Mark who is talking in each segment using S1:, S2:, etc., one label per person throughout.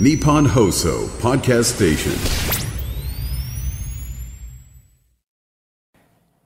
S1: Nippon Hoso Podcast Station.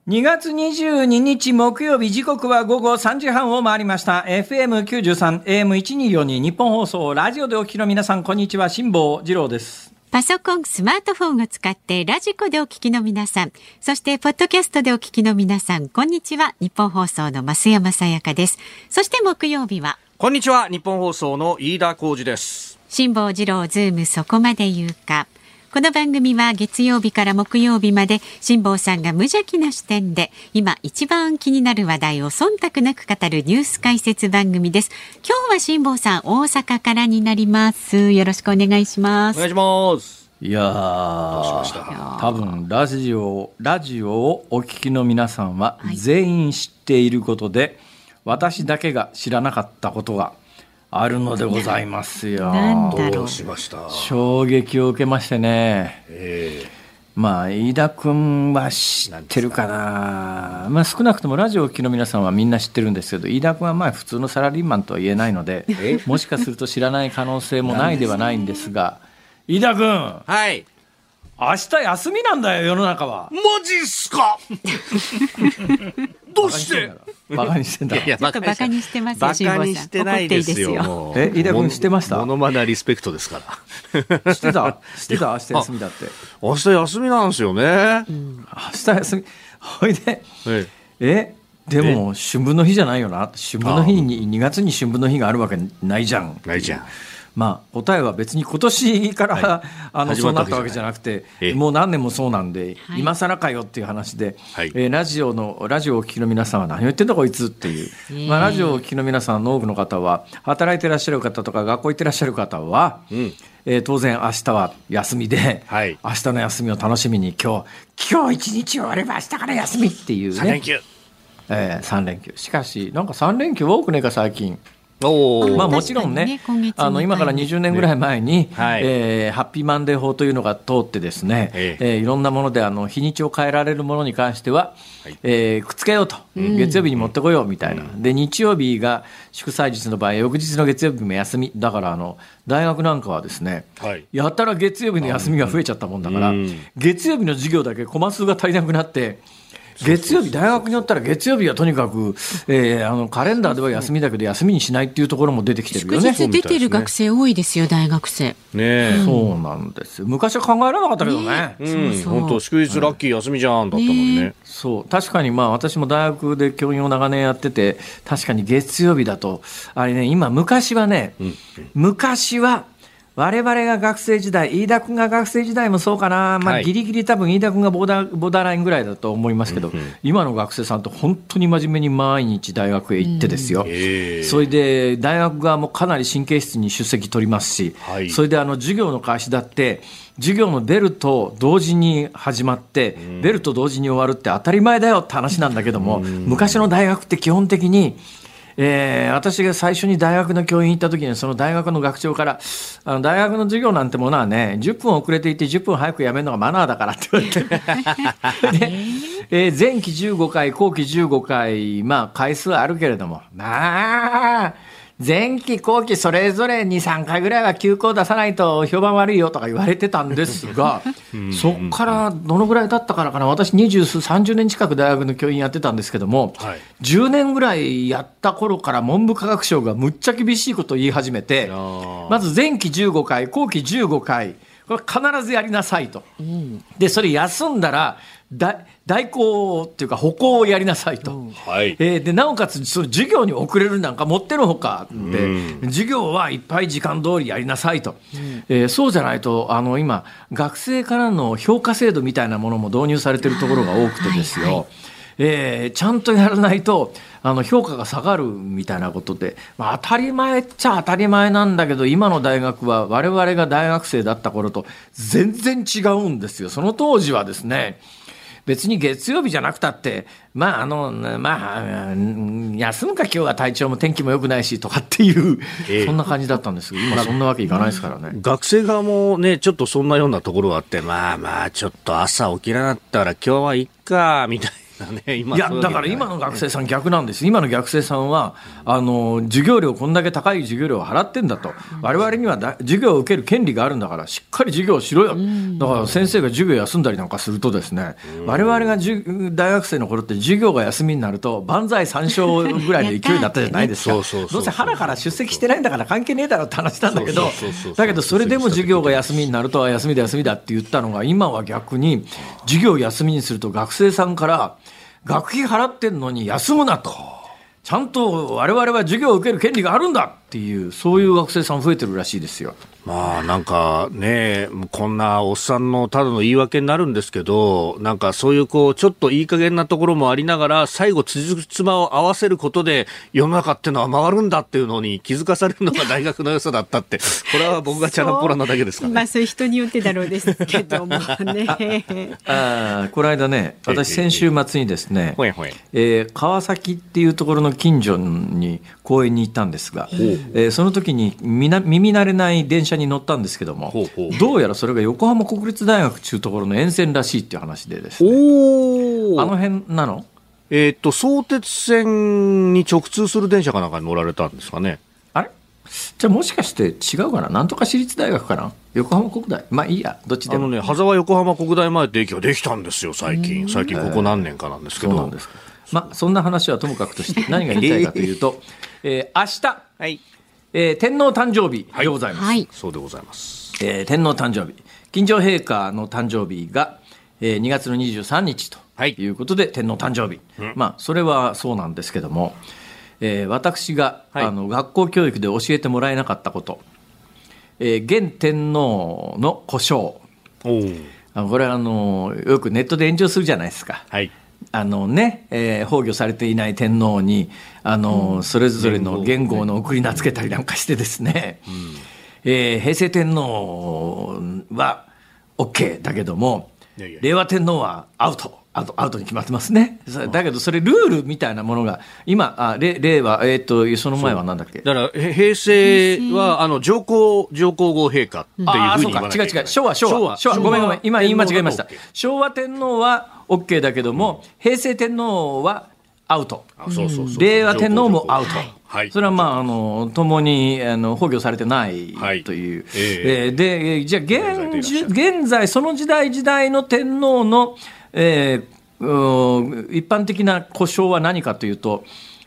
S2: 2月22日木曜日時刻は午後3時半を回りました FM93 AM1242 日本放送ラジオでお聞きの皆さんこんにちは辛坊治郎です
S3: パソコン、スマートフォンを使ってラジコでお聞きの皆さん、そしてポッドキャストでお聞きの皆さん、こんにちは。日本放送の増山さやかです。そして木曜日は、
S4: こんにちは。日本放送の飯田浩二です。
S3: 辛坊治郎ズームそこまで言うか。この番組は月曜日から木曜日まで辛坊さんが無邪気な視点で今一番気になる話題を忖度なく語るニュース解説番組です。今日は辛坊さん大阪からになります。よろしくお願いします。
S4: お願いします。
S2: いやー多分ラジオラジオをお聞きの皆さんは全員知っていることで、私だけが知らなかったことがあるのでございますよ。
S3: なんだろう
S4: どうしました？
S2: 衝撃を受けましてね。
S4: え
S2: まあ飯田君は知ってるかな。まあ、少なくともラジオをお聞きの皆さんはみんな知ってるんですけど飯田君はまあ普通のサラリーマンとは言えないので もしかすると知らない可能性もないではないんですが飯田君。
S4: ーはい。
S2: 明日休みなんだよ世の中は。
S4: マジっすか？どうして？
S2: バカにしてんだろ。
S4: いや
S3: ちょっとバカにしてますよ
S4: バカにしてないですよ。
S2: え飯田君知ってました？
S4: モノマネリスペクトですから。
S2: 知ってた？知ってた？明日休みだって。
S4: 明日休みなんですよね。
S2: 明日休み。ほいで。
S4: え
S2: え。でも春分の日じゃないよな。春分の日に2月に春分の日があるわけないじゃん。
S4: えないじゃん。
S2: まあ、答えは別に今年から、
S4: はい。
S2: あの
S4: 始まっ
S2: そうなったたわけ
S4: じゃな
S2: くて、
S4: ええ。
S2: もう何年もそうなんで、
S3: はい。
S2: 今更かよっていう話で、
S4: はい。
S2: えーラジオのラジオをお聞きの皆さんは何を言ってんだこいつっていう、まあ、ラジオをお聞きの皆さんの多くの方は働いてらっしゃる方とか学校行ってらっしゃる方は、
S4: ん。
S2: えー当然明日は休みで、
S4: はい。
S2: 明日の休みを楽しみに今日今日一日終われば明日から休みっていうね。
S4: 三連、休。
S2: えー、3連休。しかしなんか3連休多くねえか最近。まあ、もちろんね
S3: 今月
S2: あの今から20年ぐらい前に、
S4: はい。
S2: えーハッピーマンデー法というのが通ってですね、
S4: え
S2: え。ーいろんなものであの日にちを変えられるものに関しては、
S4: はい。
S2: えーくっつけようと、月曜日に持ってこようみたいな、で日曜日が祝祭日の場合翌日の月曜日も休み。だからあの大学なんかはですね、
S4: はい。
S2: やたら月曜日の休みが増えちゃったもんだから、
S4: うん。
S2: 月曜日の授業だけコマ数が足りなくなって。月曜日、大学によったら月曜日はとにかく、えーあのカレンダーでは休みだけど休みにしないっていうところも出てきてるよね。
S3: 祝日出てる学生多いですよ、大学生。
S4: ねえ。
S2: そうなんですよ。昔は考えられなかったけどね。
S4: う、
S3: そうん
S4: 本当祝日ラッキー休みじゃんだったのにね。
S2: そう。確かにまあ私も大学で教員を長年やってて、確かに月曜日だと、あれね、今昔はね、昔は、我々が学生時代、飯田君が学生時代もそうかな、まあ、
S4: はい。
S2: ギリギリ多分飯田君がボーダーボーダーラインぐらいだと思いますけど、今の学生さんって本当に真面目に毎日大学へ行ってですよ。
S4: ええ
S2: それで大学側もかなり神経質に出席取りますし、
S4: はい。
S2: それであの授業の開始だって、授業のベルと同時に始まって、ベルと同時に終わるって当たり前だよって話なんだけども、昔の大学って基本的に、えー私が最初に大学の教員行った時にその大学の学長からあの大学の授業なんてものはね10分遅れていて10分早くやめるのがマナーだからって言われて。で、えー前期15回後期15回まあ回数はあるけれども。まあ前期後期それぞれ2、3回ぐらいは休校出さないと評判悪いよとか言われてたんですが、そっからどのぐらい経ったからかな、私20数、30年近く大学の教員やってたんですけども、
S4: はい。
S2: 10年ぐらいやった頃から文部科学省がむっちゃ厳しいことを言い始めてまず前期15回、後期15回、これ必ずやりなさいと。で、それ休んだら、だ代行っていうか歩行をやりなさいと。
S4: はい。
S2: えーでなおかつその授業に遅れるなんかもってのほかで、授業はいっぱい時間通りやりなさいと、えーそうじゃないとあの今学生からの評価制度みたいなものも導入されてるところが多くてですよ、えーちゃんとやらないとあの評価が下がるみたいなことで、まあ、当たり前っちゃ当たり前なんだけど今の大学は我々が大学生だった頃と全然違うんですよ。その当時はですね別に月曜日じゃなくたって、まあ、あの、まあ、うん休むか今日は体調も天気も良くないしとかっていう、
S4: ええ。
S2: そんな感じだったんですけど、今そんなわけいかないですからね。
S4: 学生側もね、ちょっとそんなようなところがあって、まあまあ、ちょっと朝起きなかったら今日はいっか、みたいなね、今
S2: いやだから今の学生さん逆なんです。今の学生さんはあの授業料こんだけ高い授業料を払ってんだと。我々にはだ授業を受ける権利があるんだからしっかり授業をしろよ。だから先生が授業休んだりなんかするとですね我々がじゅ大学生の頃って授業が休みになると万歳三唱ぐらいの勢いだったじゃないですか。どうせ腹から出席してないんだから関係ねえだろって話なんだけどだけどそれでも授業が休みになるとは休みだ休みだって言ったのが今は逆に授業を休みにすると学生さんから学費払ってんのに休むなと。ちゃんと我々は授業を受ける権利があるんだっていう、そういう学生さん増えてるらしいですよ。
S4: まあなんかね、こんなおっさんのただの言い訳になるんですけど、なんかそういうこう、ちょっといい加減なところもありながら、最後、つじつまを合わせることで、世の中っていうのは回るんだっていうのに気づかされるのが大学の良さだったって、これは僕がチャランポラなだけですかね。
S3: まあそういう人によってだろうですけどもね。
S2: あーこの間ね、私先週末にですね、
S4: ほえほえ。
S2: えー川崎っていうところの近所に公園に行ったんですが、えーその時にみな耳慣れない電車に乗ったんですけどもどうやらそれが横浜国立大学っていうところの沿線らしいっていう話でですね。
S4: お
S2: あの辺なの？
S4: えーっと、相鉄線に直通する電車かなんかに乗られたんですかね。
S2: あれ？じゃあもしかして違うかな？なんとか私立大学かな？横浜国大？まあいいやどっちでも。
S4: あのね、羽沢横浜国大前って駅ができたんですよ、最近。最近ここ何年かなんですけど。
S2: そうなんですかまあそんな話はともかくとして 何が言いたいかというと、えー明日、
S4: はい。
S2: えー天皇誕生日でございます、
S3: はい。
S4: そうでございます。
S2: えー天皇誕生日金城陛下の誕生日が、えー2月の23日と
S4: はい
S2: いうことで、天皇誕生日、まあそれはそうなんですけども、えー私が、
S4: はい
S2: あの学校教育で教えてもらえなかったこと、えー現天皇の故障
S4: おー
S2: あこれはあのよくネットで炎上するじゃないですか。
S4: はい。
S2: あのね、えー崩御されていない天皇に、あの、それぞれの元号の送り名付けたりなんかしてですね、えー平成天皇は OK だけども
S4: いやいや、
S2: 令和天皇はアウト。アウトアウトに決まってますね。だけど、それルールみたいなものが、今、あ令令和、えっ、と、その前はなんだっけ？
S4: だから、へ平成は、あの、上皇、上皇后陛下っていう
S2: ああ、
S4: ふう
S2: そうか、
S4: に言わなきゃいけない。
S2: 違う違う、昭和、昭和、昭和、ごめんごめん、今言い間違えました。昭和天皇は OK だけども、平成天皇はアウト。令和天皇もアウト。
S4: はい。
S2: それはまあ、あの、共に、あの、崩御されてない
S4: はい。
S2: という。
S4: え
S2: え。ーで、え。ーじゃあ、
S4: 現
S2: 現在、その時代時代の天皇の、えー一般的な故障は何かというと、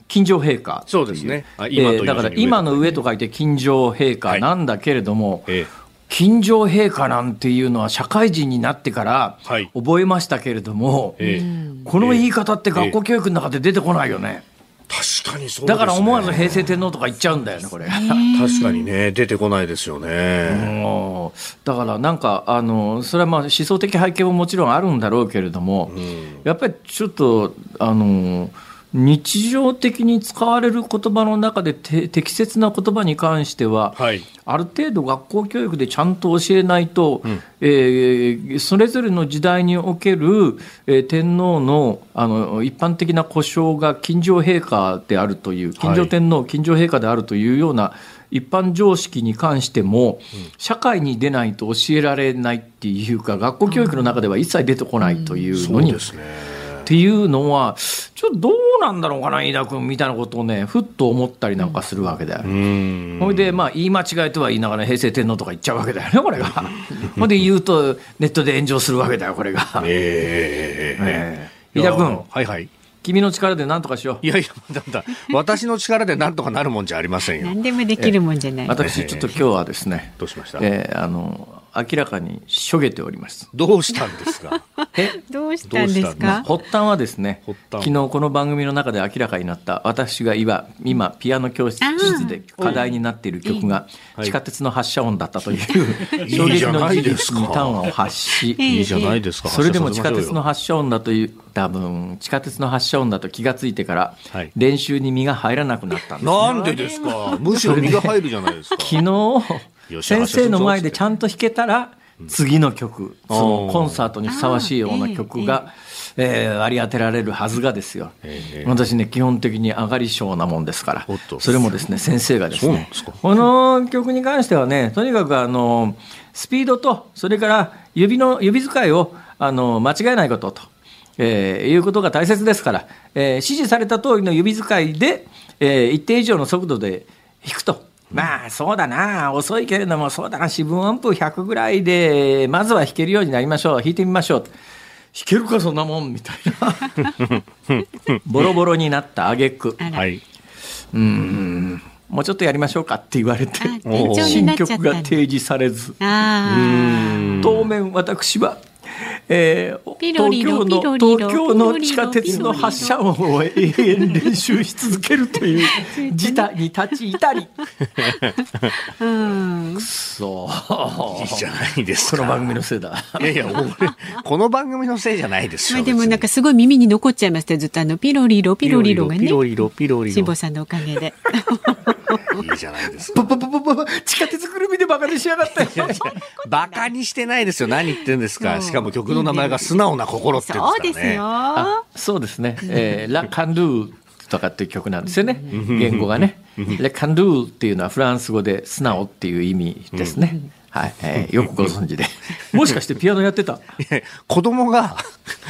S2: 金城陛下
S4: そうですね。
S2: えーだから今の上と書いて金城陛下なんだけれども、
S4: ええ
S2: 金城陛下なんていうのは社会人になってから
S4: はい
S2: 覚えましたけれども、
S4: ええ
S2: この言い方って学校教育の中で出てこないよね。
S4: 確かにそうですね。
S2: だから思わず平成天皇とか言っちゃうんだよね、これ。
S4: 確かにね、出てこないですよね。
S2: もうだからなんかあのそれはまあ思想的背景ももちろんあるんだろうけれども、やっぱりちょっとあの日常的に使われる言葉の中でて適切な言葉に関しては、
S4: はい。
S2: ある程度学校教育でちゃんと教えないと、えーそれぞれの時代における、えー天皇のあの一般的な故障が金城陛下であるという金城天皇、金城陛下であるというような一般常識に関しても、社会に出ないと教えられないっていうか学校教育の中では一切出てこないという
S4: そ
S2: のに、
S4: うですね。
S2: っていうのはちょっとどうなんだろうかな飯田君みたいなことをねふっと思ったりなんかするわけだよ。
S4: うん。
S2: ほいで、まあ、言い間違いとは言いながら平成天皇とか言っちゃうわけだよね、これが。ほんで言うと、ネットで炎上するわけだよ、これが。
S4: ええ
S2: ええ飯田君、
S4: はいはい。
S2: 君の力で何とかしよう。
S4: いやいや、まだまだ、私の力でなんとかなるもんじゃありませんよ。
S3: 何でもできるもんじゃない。
S2: 私、ちょっと今日はですね、
S4: どうしました？
S2: えーあの、明らかにしょげております。
S4: どうしたんですか？
S2: え？
S3: どうしたんですか？
S2: 発端はですね、
S4: 発端
S2: 昨日この番組の中で明らかになった、私が今、今ピアノ教室で課題になっている曲が、地下鉄の発車音だったという、衝撃の事実に端を発し、
S4: いいじゃないですか。
S2: それでも地下鉄の
S4: 発射させましょうよ
S2: 発射音だという、多分地下鉄の発射音だと気がついてから
S4: はい、
S2: 練習に身が入らなくなったんです、
S4: なんでですか？むしろ身が入るじゃないですか。
S2: 昨日先生の前でちゃんと弾けたら次の曲、そのコンサートにふさわしいような曲が、えー割り当てられるはずがですよ、
S4: ええ
S2: 私ね基本的に上がり症なもんですから
S4: おっと。
S2: それもですね先生がですねこの曲に関してはねとにかくあのスピードとそれから指の指使いをあの間違えないことと。えーいうことが大切ですから、えー指示された通りの指使いで、えー一定以上の速度で弾くと。まあそうだな。遅いけれどもそうだな。四分音符100ぐらいでまずは弾けるようになりましょう。弾いてみましょう。弾けるかそんなもん？みたいな。ボロボロになった挙句。
S3: あら。
S4: はい。
S2: うん。もうちょっとやりましょうかって言われて新曲が提示されず。
S3: あ
S2: 当面私は、えー
S3: ピロリロ
S2: 東京の
S3: ピロリロ
S2: 東京の地下鉄の発車音を永 遠練習し続けるという 事態に立ち至り
S3: あ、うん、
S2: そう
S4: いいじゃないですか。
S2: この番組のせいだ
S4: いやいや、俺、この番組のせいじゃないですよ。
S3: まあでもなんかすごい耳に残っちゃいましたよずっとあのピロリロピロリロがね
S4: ピロリロ、ピロリロ。
S3: 辛坊さんのおかげで
S4: いいじゃないですか。
S2: パパパパパ地下鉄ぐるみでバカにしやがって。
S4: バカにしてないですよ。何言ってんですか。しかも曲の名前が素直な心って言うんですからね。
S3: そうですよ。
S2: あそうですね「えー、ラ・カンドゥ」とかっていう曲なんですよね。言語がね「レ・カンドゥ」っていうのはフランス語で「素直」っていう意味ですね、はい、えーよくご存知で。もしかしてピアノやってた？
S4: 子供が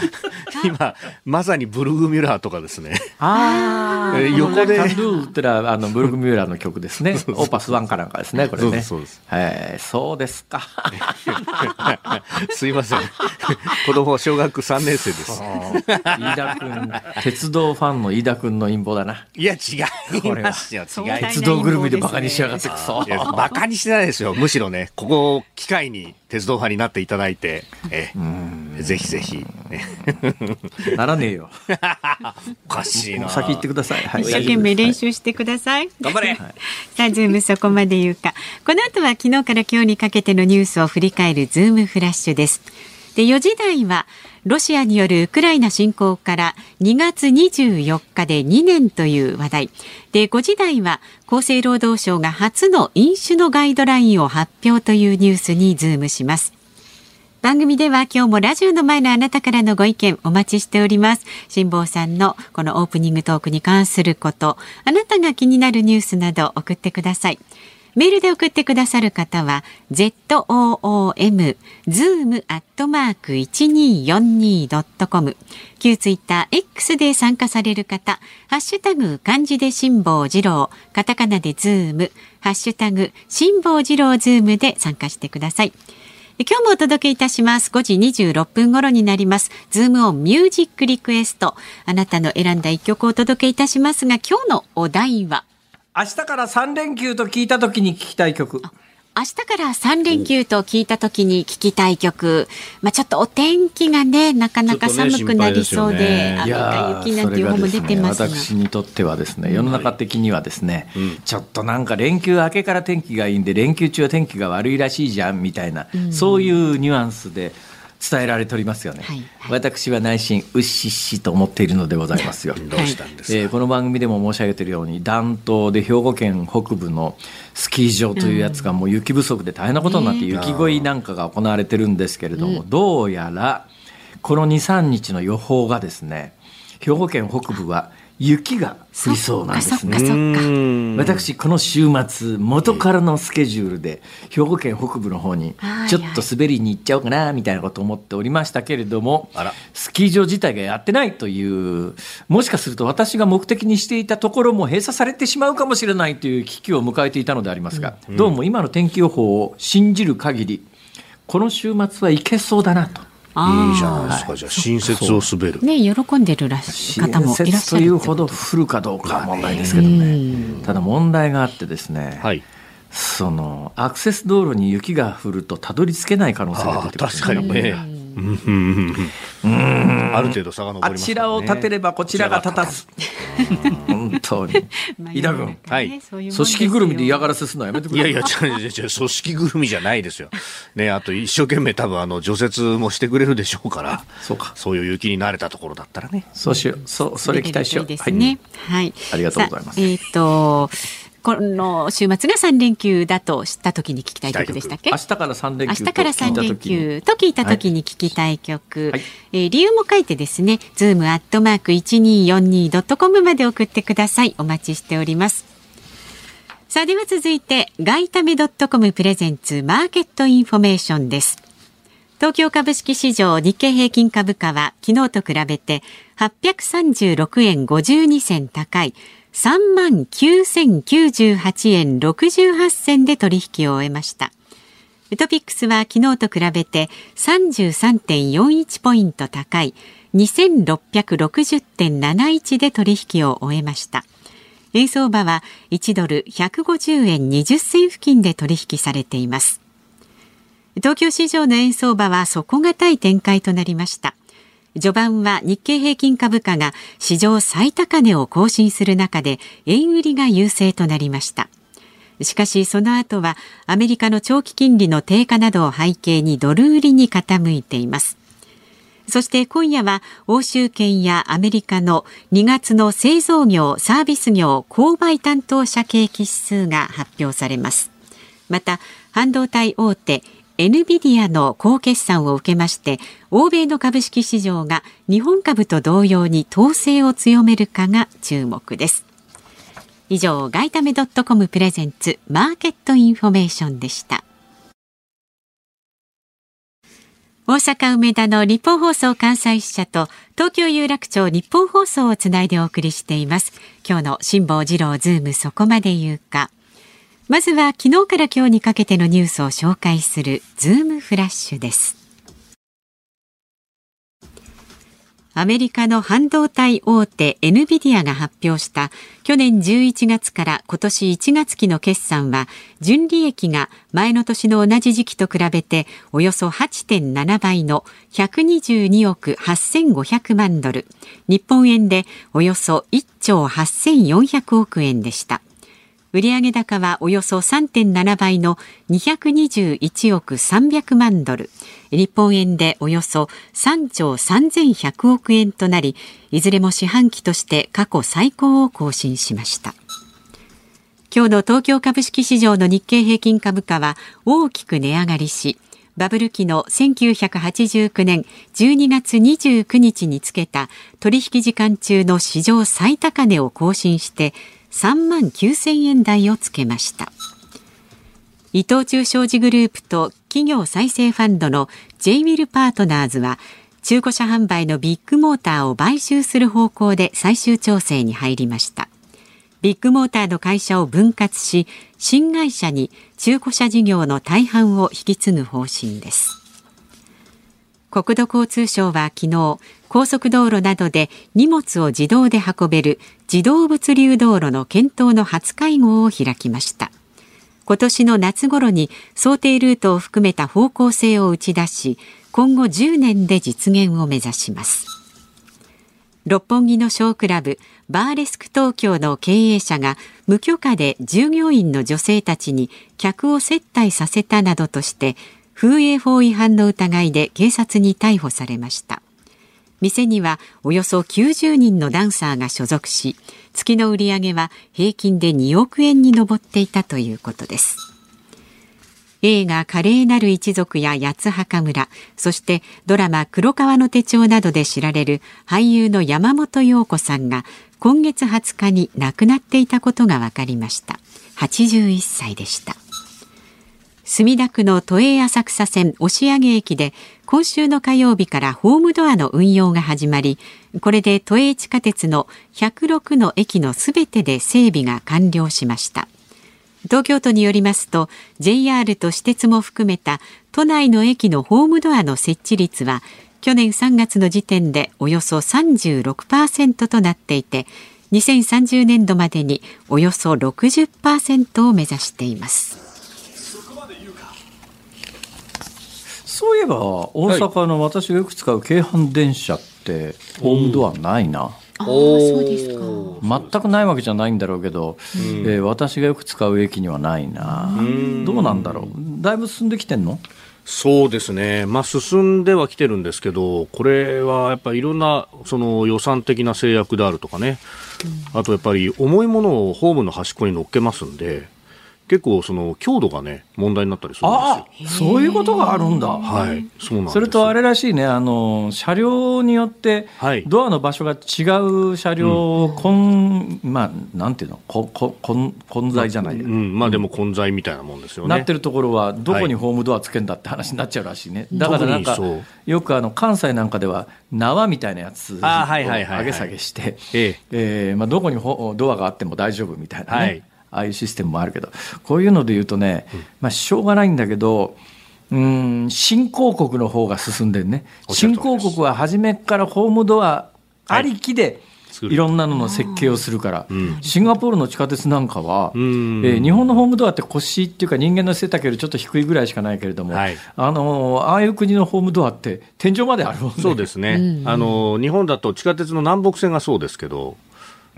S4: 今まさにブルグミュラーとかですね。
S2: あ
S4: えー横で。
S2: カンドゥってのはあのブルグミューラーの曲ですね。オーパスワンかなんかですねこれね。
S4: そうですそうです
S2: はいそうですか。
S4: すいません。子供小学3年生です。
S2: 飯田君鉄道ファンの飯田君の陰謀だな。い
S4: や違いますよ。違い
S2: 鉄道ぐるみでバカにしやがってくそ
S4: バカにしてないですよ。むしろねここを機会に鉄道派になっていただいてえぜひぜひ、ね、
S2: ならねえよ。
S4: おかしいな。
S2: 先行ってください、はい、
S3: 一生懸命練習してください。
S4: 頑張れ。
S3: さあ、ズームそこまで言うか。この後は昨日から今日にかけてのニュースを振り返るズームフラッシュです。で、4時台は、ロシアによるウクライナ侵攻から2月24日で2年という話題。で、5時台は、厚生労働省が初の飲酒のガイドラインを発表というニュースにズームします。番組では今日もラジオの前のあなたからのご意見お待ちしております。辛坊さんのこのオープニングトークに関すること、あなたが気になるニュースなど送ってください。メールで送ってくださる方は zoom zoom アットマーク 1242.com 旧ツイッター X で参加される方ハッシュタグ漢字で辛坊治郎カタカナでズームハッシュタグ辛坊治郎ズームで参加してください。今日もお届けいたします。5時26分頃になります。ズームオンミュージックリクエスト。あなたの選んだ一曲をお届けいたしますが、今日のお題は、
S2: 明日から3連休と聞いた時に聞きたい曲。
S3: 明日から3連休と聞いた時に聞きたい曲。まあちょっとお天気がね、なかなか寒くなりそうで、
S4: ね。
S3: 雨か雪なんていう方も出てますが。
S2: 私にとってはですね世の中的にはですね、ちょっとなんか連休明けから天気がいいんで連休中は天気が悪いらしいじゃんみたいな、そういうニュアンスで伝えられておりますよね、
S3: はいはい。
S2: 私は内心うっしっしと思っているのでございますよ。
S4: どうしたんですか、
S2: えーこの番組でも申し上げているように暖冬で兵庫県北部のスキー場というやつがもう雪不足で大変なことになって雪乞いなんかが行われてるんですけれども、どうやらこの23日の予報がですね兵庫県北部は雪が降りそうなんですね。私この週末元からのスケジュールで兵庫県北部の方に
S3: はい
S2: ちょっと滑りに行っちゃおうかなみたいなことを思っておりましたけれども
S4: あら。
S2: スキー場自体がやってないというもしかすると私が目的にしていたところも閉鎖されてしまうかもしれないという危機を迎えていたのでありますが、どうも今の天気予報を信じる限りこの週末はいけそうだなと。
S3: あー。
S4: いいじゃないですか。じゃあ新雪を滑る。
S3: ね、喜んでるらし方もいらっ
S2: 新
S3: しゃる
S2: 雪と。いうほど降るかどうかは問題ですけどね。ただ問題があってですね、
S4: はい。
S2: そのアクセス道路に雪が降るとたどり着けない可能性が
S4: あ
S2: 出てくる
S4: 確かに。ねうんうんうんある程度遡りますね
S2: あちらを立てればこちらが立たず。本当に。
S3: まあ
S2: 井田君
S4: はい
S2: 組織ぐるみで嫌がらせするのはやめてくれ。
S4: いやいや、違う違う違う、組織ぐるみじゃないですよ。ね、あと一生懸命多分あの除雪もしてくれるでしょうから、
S2: そうか。
S4: そういう雪に慣れたところだったらね。
S2: そうしよう。そう、それ期待しよう。
S3: ですね。はい。
S2: ありがとうございます
S3: えっ、と、この週末が3連休だと知った時に聞きたい曲でしたっけ？
S2: 明日から3連休と
S3: 明日から3連休と聞いた時に聞きたい曲、
S2: はい
S3: えー理由も書いてですね、ズームアットマーク 1242.com まで送ってください。お待ちしております。さあでは続いて、外為ドットコムプレゼンツマーケットインフォメーションです。東京株式市場日経平均株価は昨日と比べて836円52銭高い3万9098円68銭で取引を終えました。ウトピックスは昨日と比べて33.41ポイント高い2660.71で取引を終えました。円相場は1ドル150円20銭付近で取引されています。東京市場の円相場は底堅い展開となりました。序盤は日経平均株価が史上最高値を更新する中で円売りが優勢となりました。しかしその後はアメリカの長期金利の低下などを背景にドル売りに傾いています。そして今夜は欧州圏やアメリカの2月の製造業、サービス業、購買担当者景気指数が発表されます。また、半導体大手エヌビディアの好決算を受けまして欧米の株式市場が日本株と同様に騰勢を強めるかが注目です。以上外為ドットコムプレゼンツマーケットインフォメーションでした。大阪梅田のニッポン放送関西支社と東京有楽町ニッポン放送をつないでお送りしています。今日の辛坊治郎ズームそこまで言うか。まずは昨日から今日にかけてのニュースを紹介するズームフラッシュです。アメリカの半導体大手エヌビディアが発表した去年11月から今年1月期の決算は純利益が前の年の同じ時期と比べておよそ8.7倍の122億8500万ドル日本円でおよそ1兆8400億円でした売上高はおよそ3.7倍の221億300万ドル。日本円でおよそ3兆3100億円となりいずれも四半期として過去最高を更新しました。今日の東京株式市場の日経平均株価は大きく値上がりしバブル期の1989年12月29日につけた取引時間中の史上最高値を更新して3万9000円台をつけました。伊藤忠商事グループと企業再生ファンドの J ウィルパートナーズは中古車販売のビッグモーターを買収する方向で最終調整に入りました。ビッグモーターの会社を分割し新会社に中古車事業の大半を引き継ぐ方針です。国土交通省は昨日高速道路などで荷物を自動で運べる自動物流道路の検討の初会合を開きました。今年の夏頃に想定ルートを含めた方向性を打ち出し今後10年で実現を目指します。六本木のショークラブバーレスク東京の経営者が無許可で従業員の女性たちに客を接待させたなどとして風営法違反の疑いで警察に逮捕されました。店にはおよそ90人のダンサーが所属し月の売り上げは平均で2億円に上っていたということです。映画華麗なる一族や八つ墓村そしてドラマ黒川の手帳などで知られる俳優の山本陽子さんが今月20日に亡くなっていたことが分かりました。81歳でした。墨田区の都営浅草線押上駅で今週の火曜日からホームドアの運用が始まりこれで都営地下鉄の106の駅のすべてで整備が完了しました。東京都によりますと JR と私鉄も含めた都内の駅のホームドアの設置率は去年3月の時点でおよそ36%となっていて2030年度までにおよそ60%を目指しています。
S2: そういえば大阪の私がよく使う京阪電車ってホームドアな。いな、
S3: あそうですか。
S2: 全くないわけじゃないんだろうけど、うん、えー、私がよく使う駅にはないな、どうなんだろう？だいぶ進んできてんの？
S4: そうですね、まあ、進んではきてるんですけど、これはやっぱりいろんなその予算的な制約であるとかね、うん、あとやっぱり重いものをホームの端っこに乗っけますんで、結構その強度がね問題になったりするん
S2: あ
S4: です
S2: そういうことがあるんだ。
S4: よ。はい、そうなんです。
S2: それとあれらしいね、あの車両によって
S4: はい。
S2: ドアの場所が違う車両をこん、まあ、なんていうの、こここん混在じゃない、
S4: うん、まあでも混在みたいなもんですよね。
S2: なってるところは、どこにホームドアつけんだって話になっちゃうらしいね、だからなんかよくあの関西なんかでは、縄みたいなやつを
S4: あはいはいはいはい
S2: 上げ下げして、
S4: え。
S2: えーまあ、どこにほドアがあっても大丈夫みたいなね、
S4: はい
S2: ああいうシステムもあるけど、こういうので言うとね、まあ、しょうがないんだけど、うん新興国の方が進んでるね、新興国は初めからホームドアありきで、
S4: 作る
S2: いろんなのの設計をするから、シンガポールの地下鉄なんかは、え
S4: ん。
S2: ー日本のホームドアって腰っていうか人間の背丈よりちょっと低いぐらいしかないけれども、
S4: はい。
S2: あのああいう国のホームドアって天井まであるもんね。
S4: そうですね、あの日本だと地下鉄の南北線がそうですけど、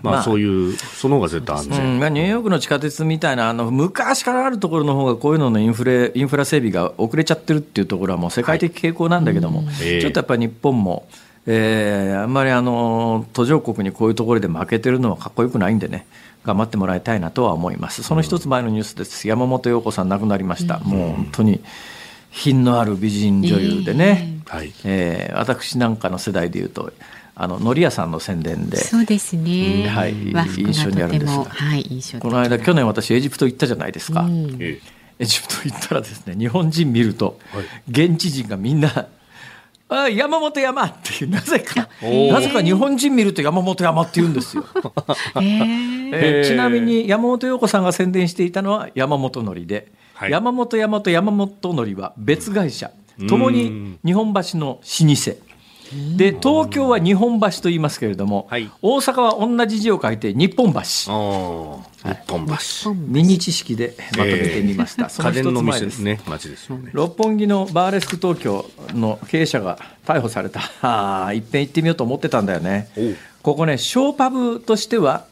S4: まあ、
S2: まあ
S4: そういう、その方が絶対安
S2: う
S4: 全。
S2: ん。まあ、ニューヨークの地下鉄みたいなあの昔からあるところの方がこういうののインフレインフラ整備が遅れちゃってるっていうところはもう世界的傾向なんだけども、
S4: ええ。
S2: ちょっとやっぱり日本も、えーあんまりあの途上国にこういうところで負けてるのはかっこよくないんでね頑張ってもらいたいなとは思います。その一つ前のニュースです。山本陽子さん亡くなりました、もう本当に品のある美人女優でね、
S4: はい。
S2: えー私なんかの世代でいうとあののり屋さんの宣伝で。
S3: そうですね。
S2: うんはい。
S3: 和服が
S2: 印象にあるんです。が
S3: はい印象的。
S2: この間去年私エジプト行ったじゃないですか、
S3: うん。
S4: え
S2: エジプト行ったらですね日本人見ると、
S4: はい。
S2: 現地人がみんな「あ山本山」っていうなぜかなぜか日本人見ると山本山って言うんですよ、えーちなみに山本陽子さんが宣伝していたのは山本のりで、
S4: はい。
S2: 山本山と山本のりは別会社。ともに日本橋の老舗で東京は日本橋と言いますけれども、
S4: はい。
S2: 大阪は同じ字を書いて日本橋。
S4: えああ、日本橋。
S2: ミニ知識でまとめてみました、その一つ前です。
S4: 店ね、街ですよね。
S2: 六本木のバーレスク東京の経営者が逮捕された、ああ、いっぺん行ってみようと思ってたんだよね。ここね、ショーパブとしては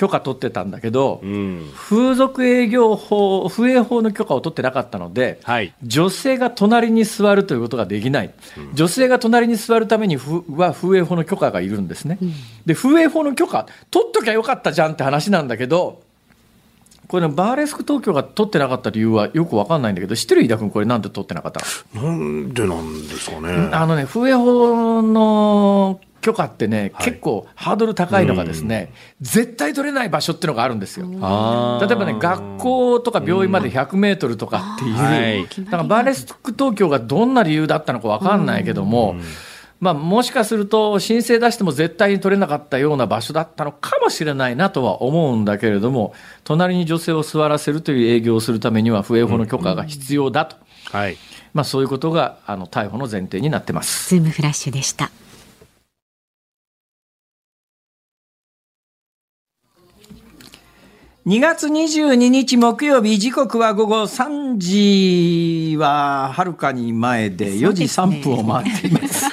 S2: 許可取ってたんだけど、
S4: うん。
S2: 風俗営業法、風営法の許可を取ってなかったので、
S4: はい。
S2: 女性が隣に座るということができない、女性が隣に座るためにふは風営法の許可がいるんですね、で風営法の許可、取っときゃよかったじゃんって話なんだけど、これね、バーレスク東京が取ってなかった理由はよくわかんないんだけど、知ってる飯田君、これ、なんで取ってなかったの？
S4: なんでなんですかね。
S2: あのね、風営法の許可ってね、
S4: はい
S2: 結構ハードル高いのがですね、絶対取れない場所っていうのがあるんですよ。例えばね、学校とか病院まで100メートルとかっていう、
S4: はい
S2: だからバーレスク東京がどんな理由だったのか分かんないけども、まあ、もしかすると申請出しても絶対に取れなかったような場所だったのかもしれないなとは思うんだけれども、隣に女性を座らせるという営業をするためには、不営法の許可が必要だと、
S4: はい。
S2: まあ、そういうことがあの逮捕の前提になってます。
S3: ズームフラッシュでした。
S2: 2月22日木曜日、時刻は午後3時ははるかに前で4時3分を回っています。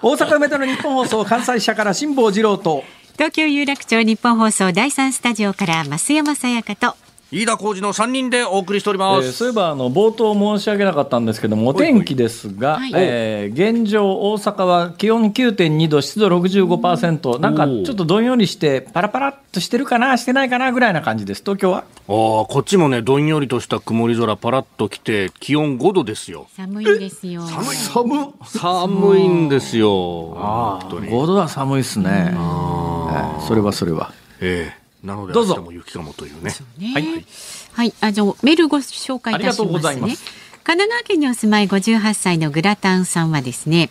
S2: 大阪梅田の日本放送関西社から辛坊治郎と
S3: 東京有楽町日本放送第三スタジオから増山さやかと
S4: 飯田浩二の3人でお送りしておりま
S2: えー
S4: す。
S2: そういえばあの冒頭申し上げなかったんですけどもお天気ですが、
S3: はい。
S2: えー現状大阪は気温9.2度湿度65%なんかちょっとどんよりしてパラパラっとしてるかなしてないかなぐらいな感じです。東京は？
S4: ああ、こっちもね、どんよりとした曇り空、パラッと来て、気温5度ですよ。
S3: 寒いですよ。
S2: 寒っ？
S4: 寒いんですよ。
S2: あ
S4: 本当に。
S2: 5度は寒いっすね、えーそれはそれは。
S4: ええなので、
S2: どうぞ。
S4: も雪かもというね。
S3: ね。
S2: はい。
S3: はい、あじゃあメールご紹介いたします。ね。神奈川県にお住まい58歳のグラタンさんはですね。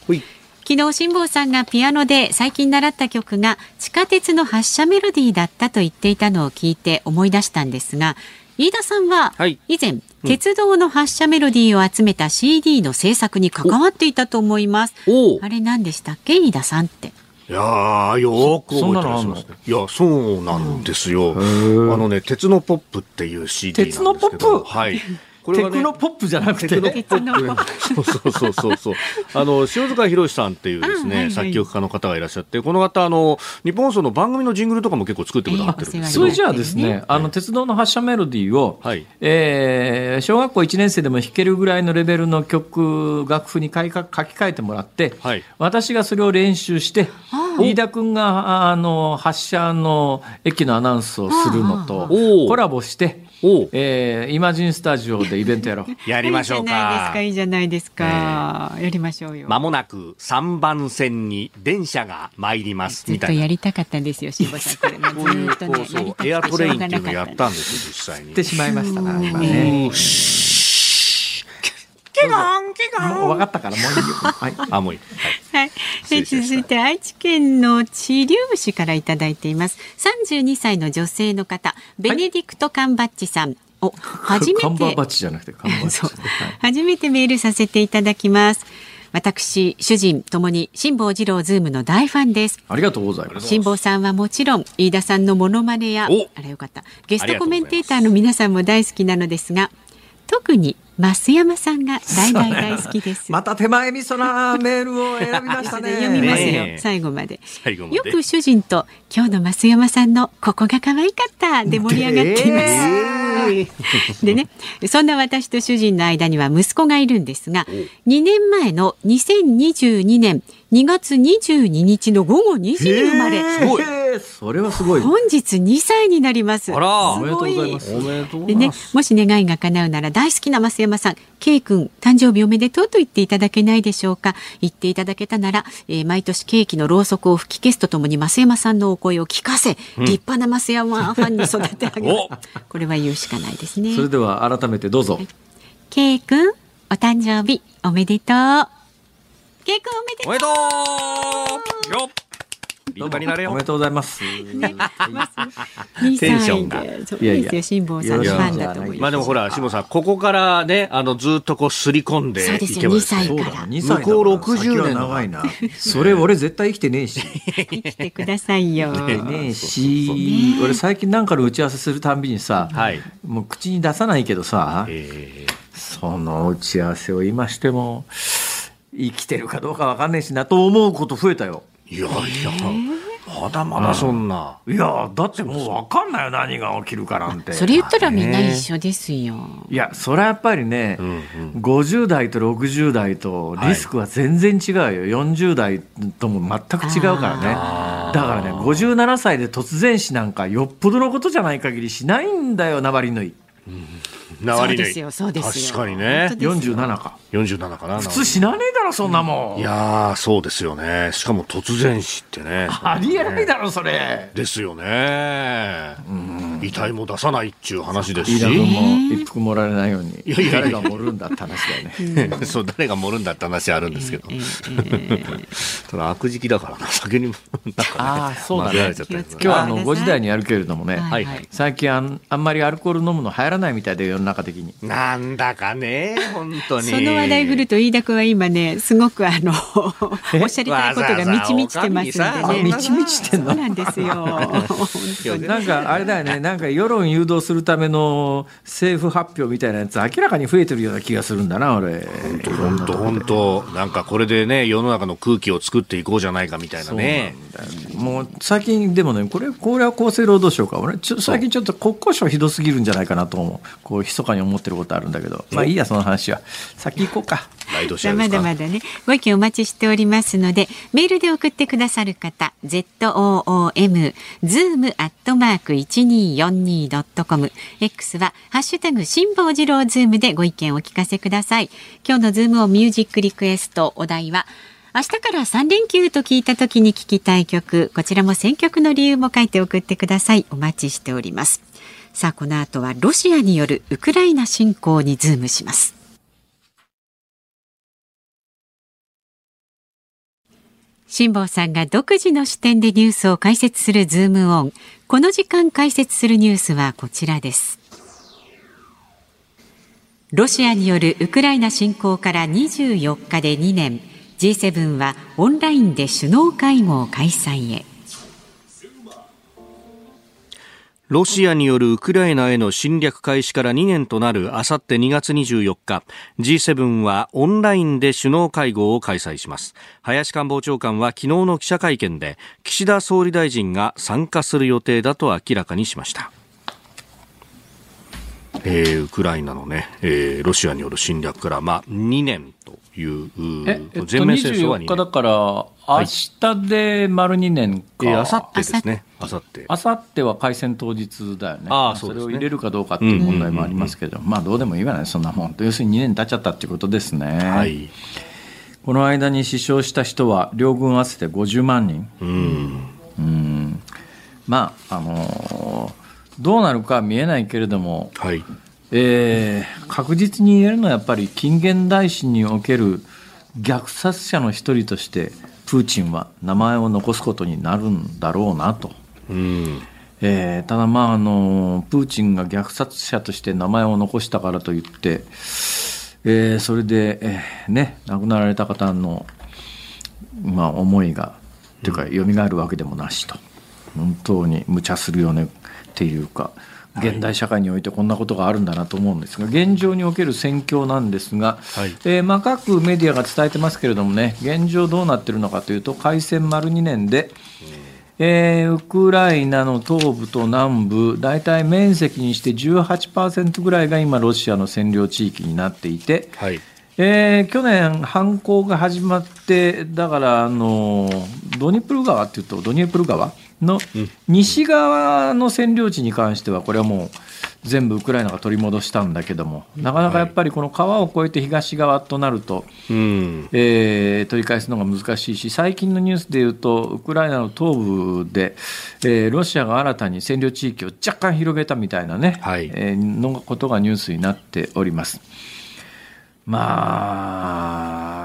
S3: 昨日辛坊さんがピアノで最近習った曲が地下鉄の発車メロディーだったと言っていたのを聞いて思い出したんですが飯田さんは
S4: はい。
S3: 以前、鉄道の発車メロディーを集めた CD の制作に関わっていたと思います。あれ何でしたっけ？飯田さんって
S4: いやーよーく覚えてますね。いや、そうなんですよ。あのね、鉄のポップっていう CD なんですけど。
S2: 鉄のポップ？
S4: はい。こ
S2: テクノポップじゃなくて。
S4: テクノポップ。そうそうそうそう。あの、塩塚博さんっていうですね、
S3: あはいはい。
S4: 作曲家の方がいらっしゃって、この方、あの、日本放送の番組のジングルとかも結構作ってくださってるんですけど。
S2: それじゃあですね、あの鉄道の発車メロディーを、
S4: はい。
S2: えー小学校1年生でも弾けるぐらいのレベルの曲、楽譜に書き書き換えてもらって、
S4: はい。
S2: 私がそれを練習して、飯田君があの発車の駅のアナウンスをするのとコラボして、えーイマジンスタジオでイベントやろう。
S4: やりましょうか。
S3: いいじゃないですかいいじゃないですか、やりましょうよ
S4: まもなく3番線に電車が参ります
S3: ずっ
S4: みたいな。
S3: とやりたかったんですよ、辛坊さん。これも
S4: こういう
S3: ずっとね
S4: エアトレインっていうのやったんですよ、実際に
S2: って。しまいましたな、今ね。もう分かったからもういいよ。はい。
S4: あ、もういい。はい。
S3: はい、続いて愛知県の知立市からいただいています。32歳の女性の方、ベネディクトカンバッチさん。お、初めて。初めてメールさせていただきます。私、主人ともに辛坊治郎ズームの大ファンです。
S2: ありがとうございます。
S3: 辛坊さんはもちろん飯田さんのモノマネや
S4: お
S3: あれよかったゲストコメンテーターの皆さんも大好きなのですが特に増山さんが大大大好きです。
S2: また手前味噌なメールを選びましたね。
S3: 読みますよ、
S4: ねえ。
S3: 最後まで。よく主人と今日の増山さんのここが可愛かった。で盛り上がっています、でねそんな私と主人の間には息子がいるんですが2年前の2022年2月22日の午後2時に生まれ
S2: すそれはすごい。
S3: 本日2歳になります
S4: あら
S3: す
S2: おめでとうございます
S4: おめでとうござ
S3: でね
S4: います。、
S3: もし願いが叶うなら大好きな増山さん、K 君誕生日おめでとうと言っていただけないでしょうか。言っていただけたなら、えー毎年ケーキのろうそくを吹き消すとともに増山さんのお声を聞かせ、立派な増山ファンに育て上げ
S4: お
S3: ます。これは言うしかないですね
S2: そ。れでは改めてどうぞ。
S3: K 君、お誕生日おめでとう。K 君おめでとう
S4: おめでとうよっ立派になれよ
S2: おめでとうございます。
S3: 2
S4: テンションが
S2: いやいや
S3: ですよ、辛坊さんのファンだと思います。
S4: まあでもほら、下さん、ここからね、あの、ずっとこう、すり込んでいけばですね
S3: 2歳
S2: そうだな、2歳だから
S4: 向こう60年
S2: 長いな。それ俺絶対生きてねえし。
S3: 生きてくださいよ。
S2: 生きてねえし、俺最近なんかの打ち合わせするたんびにさ、
S4: はい
S2: もう口に出さないけどさ、
S4: え
S2: その打ち合わせを今しても、生きてるかどうかわかんねえしなと思うこと増えたよ。
S4: ーいやいや、まだまだそんな。
S2: いや、だってもうわかんないよ、何が起きるかなんて。
S3: それ言ったらみんな一緒ですよ。
S2: いや、それはやっぱりね、
S4: うんうん。
S2: 50代と60代とリスクは全然違うよ、40代とも全く違うからね。だからね57歳で突然死なんかよっぽどのことじゃない限りしないんだよナバリヌイ
S4: なわりね
S3: そうですよそうですよ。
S4: 確かにね。
S3: 本。当ですよ。
S2: 47か。
S4: 47かな。
S2: 普通死なねえだろそんなもん。
S4: いやー、そうですよね。しかも突然死ってね。
S2: ありえないだろそれ。
S4: ですよね。遺体も出さないっていう話ですし。
S2: 君も一服もらえないように
S4: いやいや
S2: 誰が盛るんだって話だよね。
S4: そう、誰が盛るんだって話あるんですけど。
S3: ええ
S4: ただ悪時期だからな、酒にも、なんかね
S2: ああそうだ
S4: 混ぜら
S2: ね
S4: れちゃったりとか
S2: 今日はあの5時台にやるけれどもね、
S3: はい
S4: はい。
S2: 最近あんあんまりアルコール飲むの流行らないみたいで世の中的に。
S4: なんだかね、本当に。
S3: その話題振ると飯田君は今ねすごくあのおっしゃりたいことが満ち満ちてますんでね。
S2: 満ち満ちてんの
S3: そうなんですよ。
S2: なんかあれだよね、なんか世論誘導するための政府発表みたいなやつ、明らかに増えてるような気がするんだな、俺。
S4: 本当本当。なんかこれでね世の中の空気を作っていこうじゃないかみたいなね。
S2: もう最近でもね、これ、これは厚生労働省か、俺、ちょ最近ちょっと国交省ひどすぎるんじゃないかなと思う、こう、密かに思ってることあるんだけど、まあいいや、その話は。先行こうか。
S3: まだまだね。ご意見お待ちしておりますのでメールで送ってくださる方 zoom zoom アットマーク一二四二ドットコム。X はハッシュタグ辛坊治郎ズームでご意見をお聞かせください。今日のズームをミュージックリクエストお題は明日から3連休と聞いた時に聞きたい曲。こちらも選曲の理由も書いて送ってください。お待ちしておりますさあこの後はロシアによるウクライナ侵攻にズームします辛坊さんが独自の視点でニュースを解説するズームオン。この時間解説するニュースはこちらです。ロシアによるウクライナ侵攻から24日で2年、G7 はオンラインで首脳会合開催へ。
S4: ロシアによるウクライナへの侵略開始から2年となるあさって2月24日 G7 はオンラインで首脳会合を開催します。林官房長官は昨日の記者会見で岸田総理大臣が参加する予定だと明らかにしました。えーウクライナのね、えーロシアによる侵略から、まあ、2年という、
S2: え、えっと、
S4: 全面戦争は
S2: 24
S4: 2
S2: 日だ
S4: 年。
S2: から、明日で丸2年か。
S4: えー、あさってですね。あさって。
S2: あさっては開戦当日だよね。
S4: ああそうですね
S2: れを入れるかどうかっていう問題もありますけど、まあどうでもいいわね、そんなもん。要するに2年経っちゃったっていうことですね。
S4: はい。
S2: この間に死傷した人は両軍合わせて50万人。
S4: うん。
S2: まあ、あのーどうなるかは見えないけれども、
S4: はい。
S2: えー確実に言えるのはやっぱり近現代史における虐殺者の一人としてプーチンは名前を残すことになるんだろうなと。
S4: うん。
S2: えーただまああのプーチンが虐殺者として名前を残したからといって、えーそれで、えーね亡くなられた方の、まあ、思いがというか蘇るわけでもなしと本当に無茶するよねっていうか現代社会においてこんなことがあるんだなと思うんですが現状における戦況なんですが、
S4: はい。
S2: えーまあ、各メディアが伝えてますけれどもね現状どうなってるのかというと開戦丸2年で、えーウクライナの東部と南部大体面積にして18%ぐらいが今ロシアの占領地域になっていて、
S4: はい。
S2: えー去年、反攻が始まって、だからあのドニプル川っていうと、ドニプル川の西側の占領地に関しては、これはもう全部ウクライナが取り戻したんだけども、なかなかやっぱりこの川を越えて東側となると、
S4: うん。
S2: えー取り返すのが難しいし、最近のニュースでいうと、ウクライナの東部で、えーロシアが新たに占領地域を若干広げたみたいなね、
S4: はい
S2: えーのことがニュースになっております。まあ、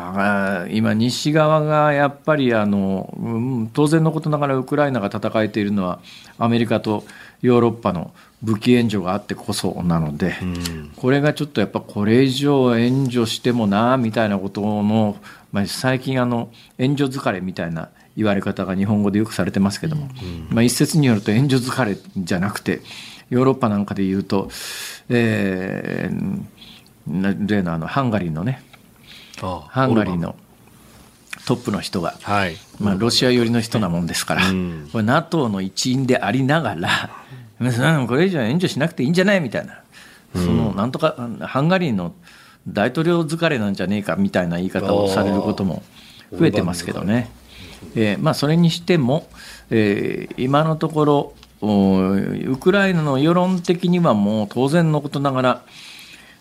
S2: 今、西側がやっぱりあの、うん当然のことながらウクライナが戦えているのは、アメリカとヨーロッパの武器援助があってこそなので、これがちょっとやっぱこれ以上援助してもなみたいなことの、まあ、最近あの、援助疲れみたいな言われ方が日本語でよくされてますけども、まあ、一説によると援助疲れじゃなくて、ヨーロッパなんかで言うと、えーな例のあのハンガリーのね、
S4: あ
S2: ハンガリーのトップの人が、
S4: はい。
S2: まあ、ロシア寄りの人なもんですから、
S4: うん。
S2: これ NATO の一員でありながら、うんこれ以上援助しなくていいんじゃないみたいな、そのなんとかハンガリーの大統領疲れなんじゃねえかみたいな言い方をされることも増えてますけどね。えーまあ、それにしても、えー今のところおウクライナの世論的にはもう当然のことながら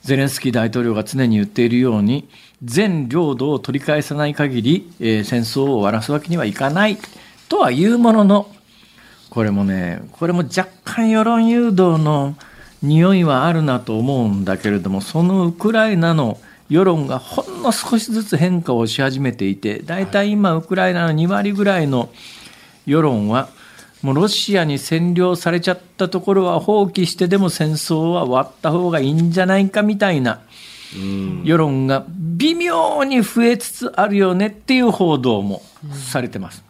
S2: ゼレンスキー大統領が常に言っているように全領土を取り返さない限り、えー戦争を終わらすわけにはいかない。とは言うもののこれもねこれも若干世論誘導の匂いはあるなと思うんだけれどもそのウクライナの世論がほんの少しずつ変化をし始めていて大体今ウクライナの2割ぐらいの世論はもうロシアに占領されちゃったところは放棄してでも戦争は終わった方がいいんじゃないかみたいな世論が微妙に増えつつあるよねっていう報道もされてます。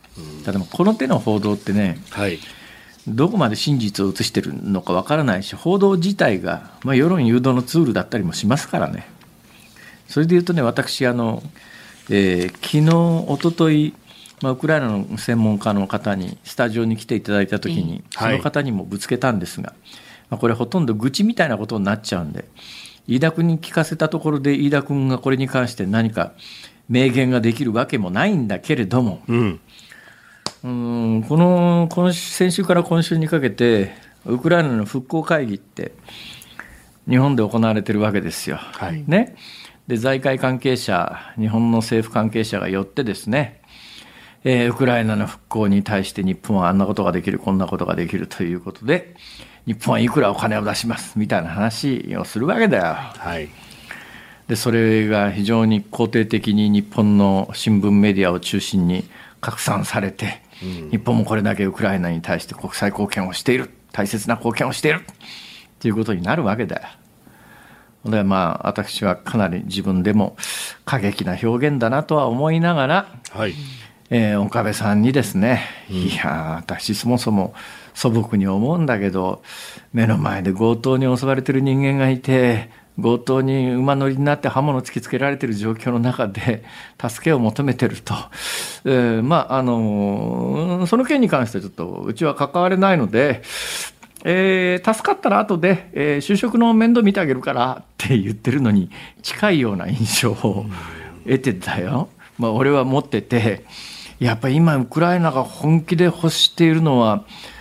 S2: ただこの手の報道ってね
S4: はい。
S2: どこまで真実を映してるのかわからないし報道自体が、まあ、世論誘導のツールだったりもしますからね。それで言うとね私あの、えー昨日一昨日まあ、ウクライナの専門家の方にスタジオに来ていただいた時に、その方にもぶつけたんですが、まあ、これほとんど愚痴みたいなことになっちゃうんで飯田君に聞かせたところで飯田君がこれに関して何か明言ができるわけもないんだけれども、
S4: うん。
S2: うんこの今週先週から今週にかけてウクライナの復興会議って日本で行われてるわけですよ。
S4: はい
S2: ね、で財界関係者日本の政府関係者がよってですね、えーウクライナの復興に対して日本はあんなことができるこんなことができるということで日本はいくらお金を出しますみたいな話をするわけだよ。
S4: はい。
S2: でそれが非常に肯定的に日本の新聞メディアを中心に拡散されて、日本もこれだけウクライナに対して国際貢献をしている大切な貢献をしているということになるわけだよ。でまあ私はかなり自分でも過激な表現だなとは思いながら、
S4: はい。
S2: えー岡部さんにですね、いやー私そもそも素朴に思うんだけど目の前で強盗に襲われてる人間がいて強盗に馬乗りになって刃物突きつけられてる状況の中で助けを求めてると、えーまああのーその件に関してはちょっとうちは関われないので、えー助かったら後で、えー就職の面倒見てあげるからって言ってるのに近いような印象を得てたよ、まあ、俺は持っててやっぱり今ウクライナが本気で欲しているのは国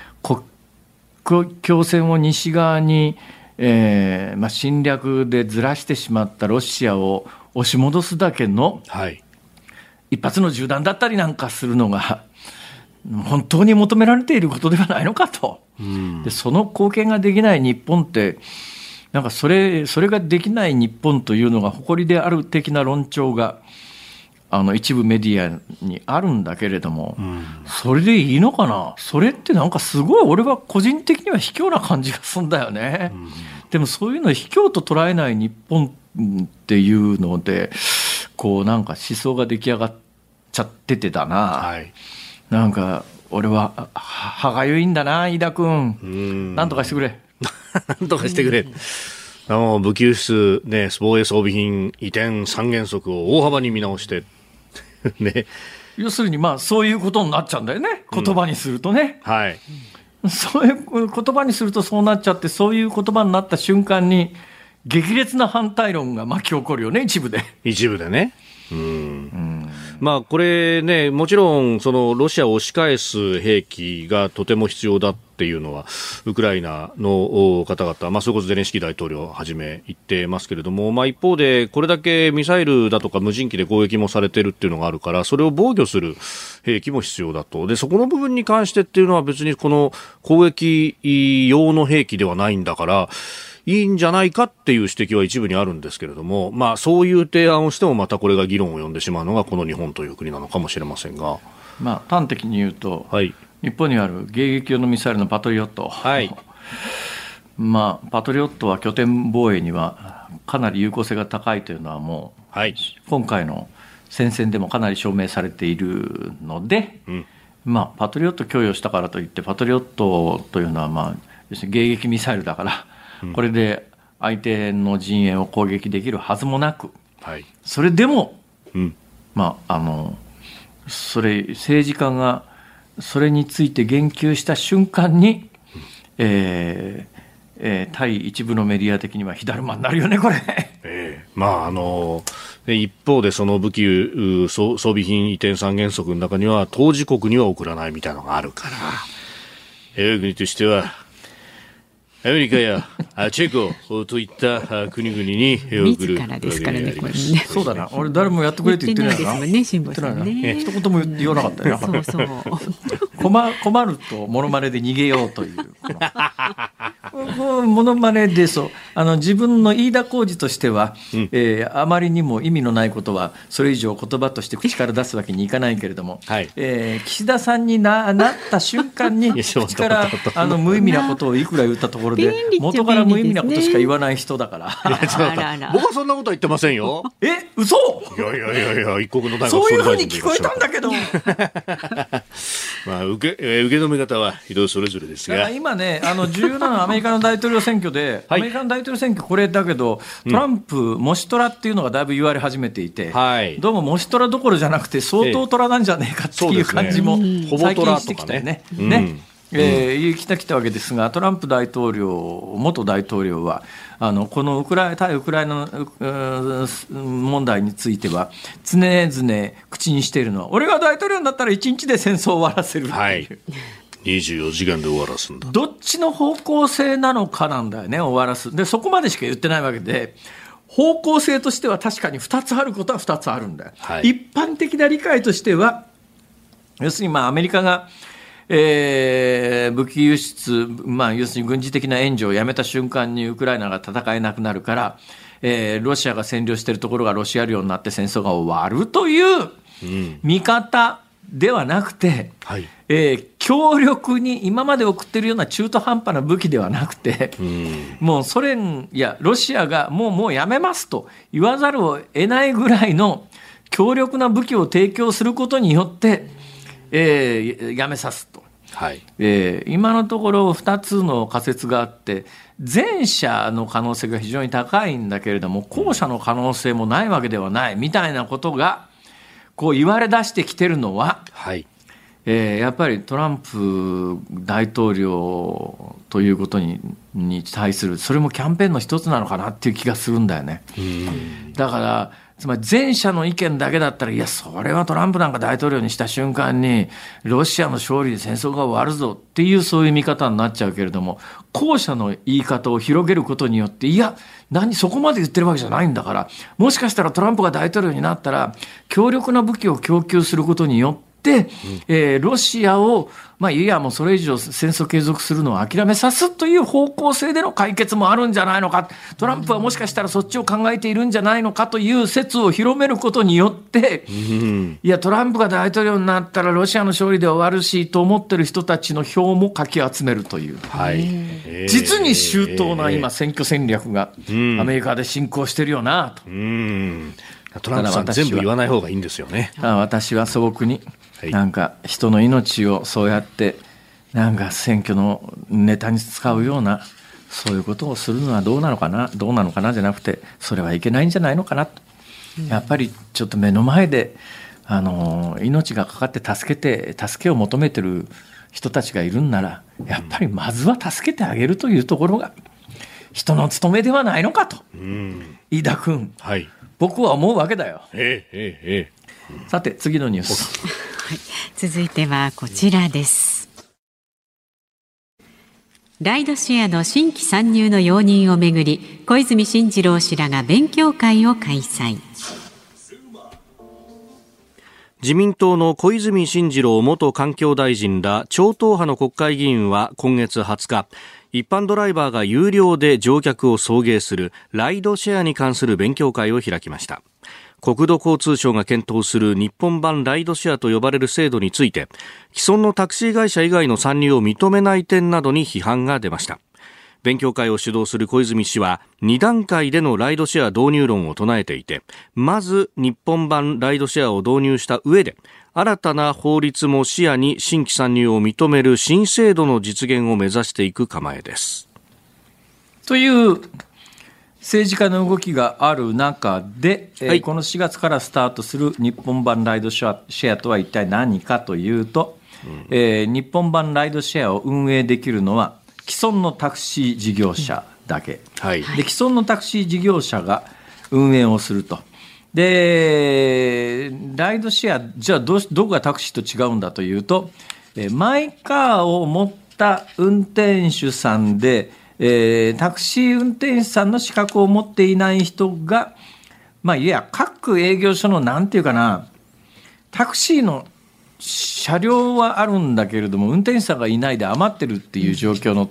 S2: 境線を西側に、えーまあ、侵略でずらしてしまったロシアを押し戻すだけの
S4: はい。
S2: 一発の銃弾だったりなんかするのが本当に求められていることではないのかと。でその貢献ができない日本ってなんかそれそれができない日本というのが誇りである的な論調があの一部メディアにあるんだけれども、それでいいのかな？それってなんかすごい俺は個人的には卑怯な感じがするんだよね。でもそういうのを卑怯と捉えない日本っていうのでこうなんか思想が出来上がっちゃっててだな。
S4: はい。
S2: なんか俺はは歯がゆいんだな飯田君
S4: うん。
S2: なんとかしてくれ
S4: なんとかしてくれ。あの武器輸出、ね、防衛装備品移転三原則を大幅に見直して、ね、
S2: 要するにまあそういうことになっちゃうんだよね言葉にするとね、
S4: はい。
S2: そういう言葉にするとそうなっちゃってそういう言葉になった瞬間に激烈な反対論が巻き起こるよね一部で。
S4: 一部でね。うん。まあ、これね、もちろん、その、ロシアを押し返す兵器がとても必要だっていうのは、ウクライナの方々、まあ、それこそゼレンスキー大統領をはじめ言ってますけれども、まあ、一方で、これだけミサイルだとか無人機で攻撃もされてるっていうのがあるから、それを防御する兵器も必要だと。で、そこの部分に関してっていうのは別にこの攻撃用の兵器ではないんだから、いいんじゃないかっていう指摘は一部にあるんですけれども、まあ、そういう提案をしてもまたこれが議論を呼んでしまうのがこの日本という国なのかもしれませんが、
S2: まあ端的に言うと、
S4: はい。
S2: 日本にある迎撃用のミサイルのパトリオット、
S4: はい。
S2: まあ、パトリオットは拠点防衛にはかなり有効性が高いというのはもう
S4: はい。
S2: 今回の戦線でもかなり証明されているので、
S4: うん
S2: まあ、パトリオット供与したからといってパトリオットというのは、まあ、要するに迎撃ミサイルだから、これで相手の陣営を攻撃できるはずもなく
S4: はい。
S2: それでも、
S4: うん。
S2: まあ、あのそれ政治家がそれについて言及した瞬間に、えーえー対一部のメディア的には火だるまになるよねこれ。
S4: ええまああので一方でその武器う装装備品移転三原則の中には当事国には送らないみたいなのがあるから我が国としてはアメリカやあチェコといったあ国々に送る
S3: 自らですからねこれね。
S2: そうだな。俺誰もやってくれって言ってないな。
S3: 言ってないですもんね辛坊さんね。
S2: 言ってないな。一言も言わなかったよ。
S3: そうそう。
S2: 困 困るとモノマネで逃げようという。モノマネでそう。あの自分の飯田浩二としては、えーあまりにも意味のないことはそれ以上言葉として口から出すわけにいかないけれども、
S4: はい。
S2: えー岸田さんにななった瞬間に口からあの無意味なことをいくら言ったところで
S3: 便利っちゃ
S2: 元から無意味なことしか言わない人だから。
S3: あらら。
S4: 僕はそんなことは言ってませんよ。
S2: え嘘？
S4: いやいやいやいや一国の大学
S2: そういうふうに聞こえたんだけど。
S4: まあ受けえー受け止め方は人それぞれですが。
S2: 今ね、あの重要なのはアメリカの大統領選挙で、
S4: はい。
S2: アメリカの大統領選挙、これだけど、トランプ、モシトラっていうのがだいぶ言われ始めていて、
S4: はい。
S2: どうもモシトラどころじゃなくて、相当トラなんじゃねえかっていう感じも最近してきたよね。
S4: ね。
S2: ねえー言いきたきたわけですが、トランプ大統領、元大統領は、あのこのウクライ対ウクライナ問題については、常々口にしているのは、俺が大統領になったら1日で戦争を終わらせる。
S4: はい24時間で終わらすんだ
S2: どっちの方向性なのかなんだよね、終わらす。で、そこまでしか言ってないわけで、方向性としては確かに2つあることは2つあるんだよ。
S4: はい
S2: 一般的な理解としては、要するにまあアメリカが、えー武器輸出、まあ、要するに軍事的な援助をやめた瞬間にウクライナが戦えなくなるから、えーロシアが占領しているところがロシア領になって戦争が終わるという見方ではなくて、
S4: はい。
S2: えー強力に今まで送ってるような中途半端な武器ではなくて、もうソ連やロシアがもうもうやめますと言わざるを得ないぐらいの強力な武器を提供することによって、えーやめさすと。
S4: はい
S2: えー今のところ2つの仮説があって前者の可能性が非常に高いんだけれども後者の可能性もないわけではないみたいなことがこう言われ出してきてるのは、
S4: はい
S2: えーやっぱりトランプ大統領ということにに対するそれもキャンペーンの一つなのかなっていう気がするんだよね。だからつまり前者の意見だけだったら、いや、それはトランプなんか大統領にした瞬間に、ロシアの勝利で戦争が終わるぞっていうそういう見方になっちゃうけれども、後者の言い方を広げることによって、いや、何、そこまで言ってるわけじゃないんだから、もしかしたらトランプが大統領になったら、強力な武器を供給することによって、、えー、ロシアを、まあ、いや、もうそれ以上戦争継続するのを諦めさすという方向性での解決もあるんじゃないのか、トランプはもしかしたらそっちを考えているんじゃないのかという説を広めることによって、いや、トランプが大統領になったらロシアの勝利で終わるしと思ってる人たちの票もかき集めるという、はい、実に周到な今、選挙戦略がアメリカで進行してるよなと。
S4: トランプさん全部言わない方がいいんですよね。
S2: 私は素朴になんか人の命をそうやってなんか選挙のネタに使うようなそういうことをするのはどうなのかなどうなのかなじゃなくてそれはいけないんじゃないのかなやっぱりちょっと目の前であの命がかかって助けて助けを求めてる人たちがいるんならやっぱりまずは助けてあげるというところが人の務めではないのかと、うん、飯田君、はい、僕は思うわけだよ。ええええ、さて次のニュース。
S3: はい、続いてはこちらです。ライドシェアの新規参入の容認をめぐり小泉進次郎氏らが勉強会を開催。
S4: 自民党の小泉進次郎元環境大臣ら超党派の国会議員は今月20日一般ドライバーが有料で乗客を送迎するライドシェアに関する勉強会を開きました。国土交通省が検討する日本版ライドシェアと呼ばれる制度について既存のタクシー会社以外の参入を認めない点などに批判が出ました。勉強会を主導する小泉氏は2段階でのライドシェア導入論を唱えていてまず日本版ライドシェアを導入した上で新たな法律も視野に新規参入を認める新制度の実現を目指していく構えです。
S2: という政治家の動きがある中で、はい、えー、この4月からスタートする日本版ライドシェアとは一体何かというと、うん、えー、日本版ライドシェアを運営できるのは既存のタクシー事業者だけ、うんはい、で既存のタクシー事業者が運営をすると。で、ライドシェア、じゃあどどこがタクシーと違うんだというと、マイカーを持った運転手さんで、えー、タクシー運転手さんの資格を持っていない人が、まあ、いや、各営業所のなんていうかな、タクシーの車両はあるんだけれども、運転手さんがいないで余ってるっていう状況の、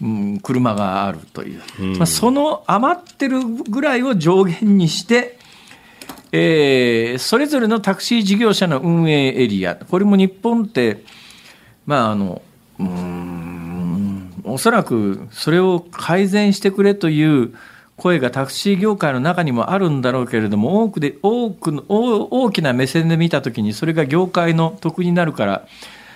S2: うん、車があるという、まあ、その余ってるぐらいを上限にして、えー、それぞれのタクシー事業者の運営エリア、これも日本って、まあ、あの、うんおそらくそれを改善してくれという声がタクシー業界の中にもあるんだろうけれども多くで多くの大きな目線で見たときにそれが業界の得になるから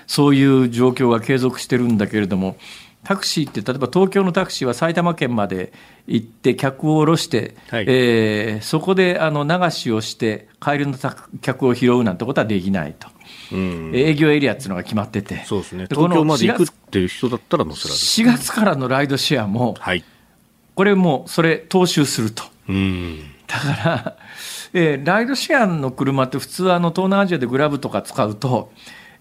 S2: そういう状況が継続してるんだけれどもタクシーって例えば東京のタクシーは埼玉県まで行って客を降ろして、はい、えー、そこであの流しをして帰りの客を拾うなんてことはできないと。営業エリアっていうのが決まってて、
S4: そうですね、東京まで行くっていう人だったら乗せられる、4
S2: 月からのライドシェアも、はい、これもそれ、踏襲すると。だから、えー、ライドシェアの車って普通あの東南アジアでグラブとか使うと、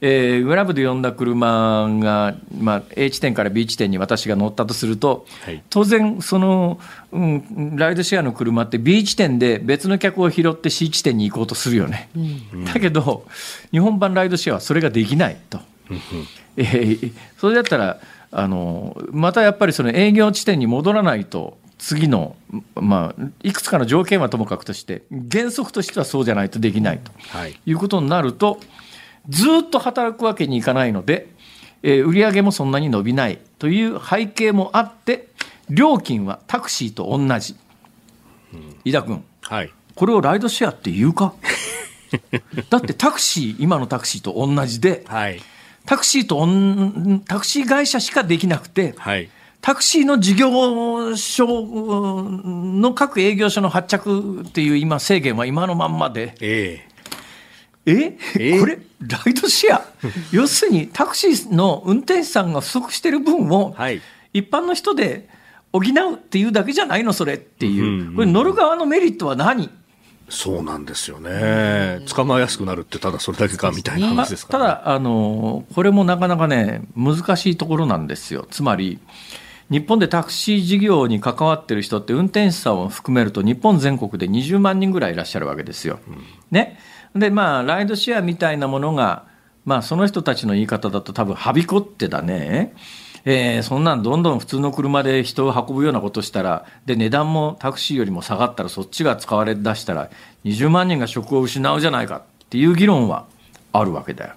S2: えー、グラブで呼んだ車が、まあ、A 地点から B 地点に私が乗ったとすると、はい、当然その、うん、ライドシェアの車って B 地点で別の客を拾って C 地点に行こうとするよね、うん、だけど日本版ライドシェアはそれができないと、うん、えー、それだったらあのまたやっぱりその営業地点に戻らないと次の、まあ、いくつかの条件はともかくとして原則としてはそうじゃないとできないと、はい、いうことになるとずっと働くわけにいかないので、えー、売上もそんなに伸びないという背景もあって料金はタクシーと同じ、うん、井田君、はい、これをライドシェアって言うか？だってタクシー今のタクシーと同じで、はい、タクシーとタクシー会社しかできなくて、はい、タクシーの事業所の各営業所の発着っていう今制限は今のまんまで、えええ？これ、ライドシェア、要するにタクシーの運転手さんが不足してる分を、一般の人で補うっていうだけじゃないの、それっていう、これ、乗る側のメリットは何？
S4: そうなんですよね。捕まえやすくなるってただそれだけかみたいな話ですかね。
S2: だあの、これもなかなかね、難しいところなんですよ。つまり、日本でタクシー事業に関わってる人って、運転手さんを含めると、日本全国で20万人ぐらいいらっしゃるわけですよ。ね？で、まあ、ライドシェアみたいなものが、まあ、その人たちの言い方だと、多分はびこってだね。えーそんなんどんどん普通の車で人を運ぶようなことしたらで値段もタクシーよりも下がったらそっちが使われ出したら20万人が職を失うじゃないかっていう議論はあるわけだよ。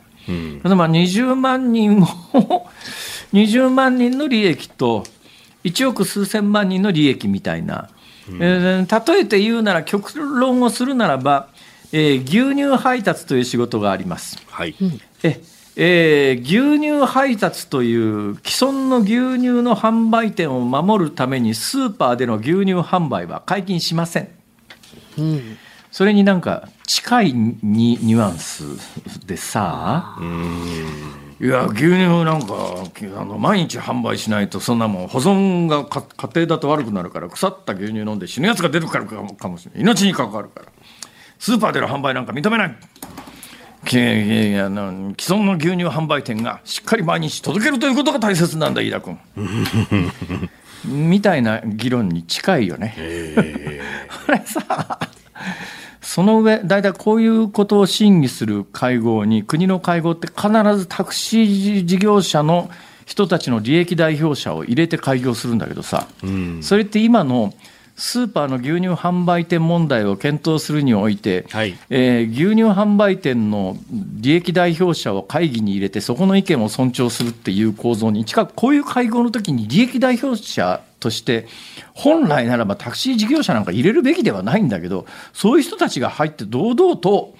S2: ただまあ20万人を 20万人の利益と1億数千万人の利益みたいな、えー例えて言うなら極論をするならば、えー牛乳配達という仕事があります。
S4: はい。
S2: ええー牛乳配達という既存の牛乳の販売店を守るためにスーパーでの牛乳販売は解禁しません。それになんか近いにニュアンスでさ、いや牛乳なんかあの毎日販売しないとそんなもん保存がか家庭だと悪くなるから腐った牛乳飲んで死ぬやつが出るからかもかもしれない命に関わるからスーパーでの販売なんか認めない。いや既存の牛乳販売店がしっかり毎日届けるということが大切なんだ飯田君。みたいな議論に近いよね。これさその上大体こういうことを審議する会合に国の会合って必ずタクシー事業者の人たちの利益代表者を入れて開業するんだけどさ、それって今のスーパーの牛乳販売店問題を検討するにおいて、
S4: はい。
S2: えー牛乳販売店の利益代表者を会議に入れて、そこの意見を尊重するっていう構造に近く、こういう会合の時に利益代表者として、本来ならばタクシー事業者なんか入れるべきではないんだけど、そういう人たちが入って堂々と、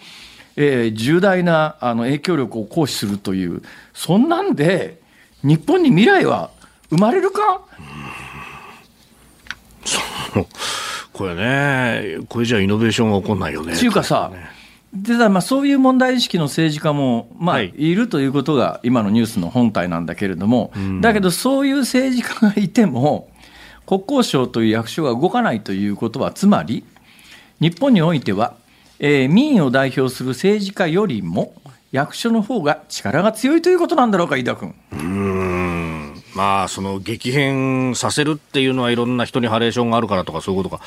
S2: えー重大なあの影響力を行使するという、そんなんで、日本に未来は生まれるか？
S4: これね、これじゃイノベーションが起こんないよね。
S2: っていうかさ、でだまあそういう問題意識の政治家も、まあ、
S4: はい
S2: いるということが今のニュースの本体なんだけれども、だけどそういう政治家がいても、国交省という役所が動かないということは、つまり、日本においては、えー民意を代表する政治家よりも、役所の方が力が強いということなんだろうか、飯田君。
S4: まあ、その激変させるっていうのはいろんな人にハレーションがあるからとか、そういうことが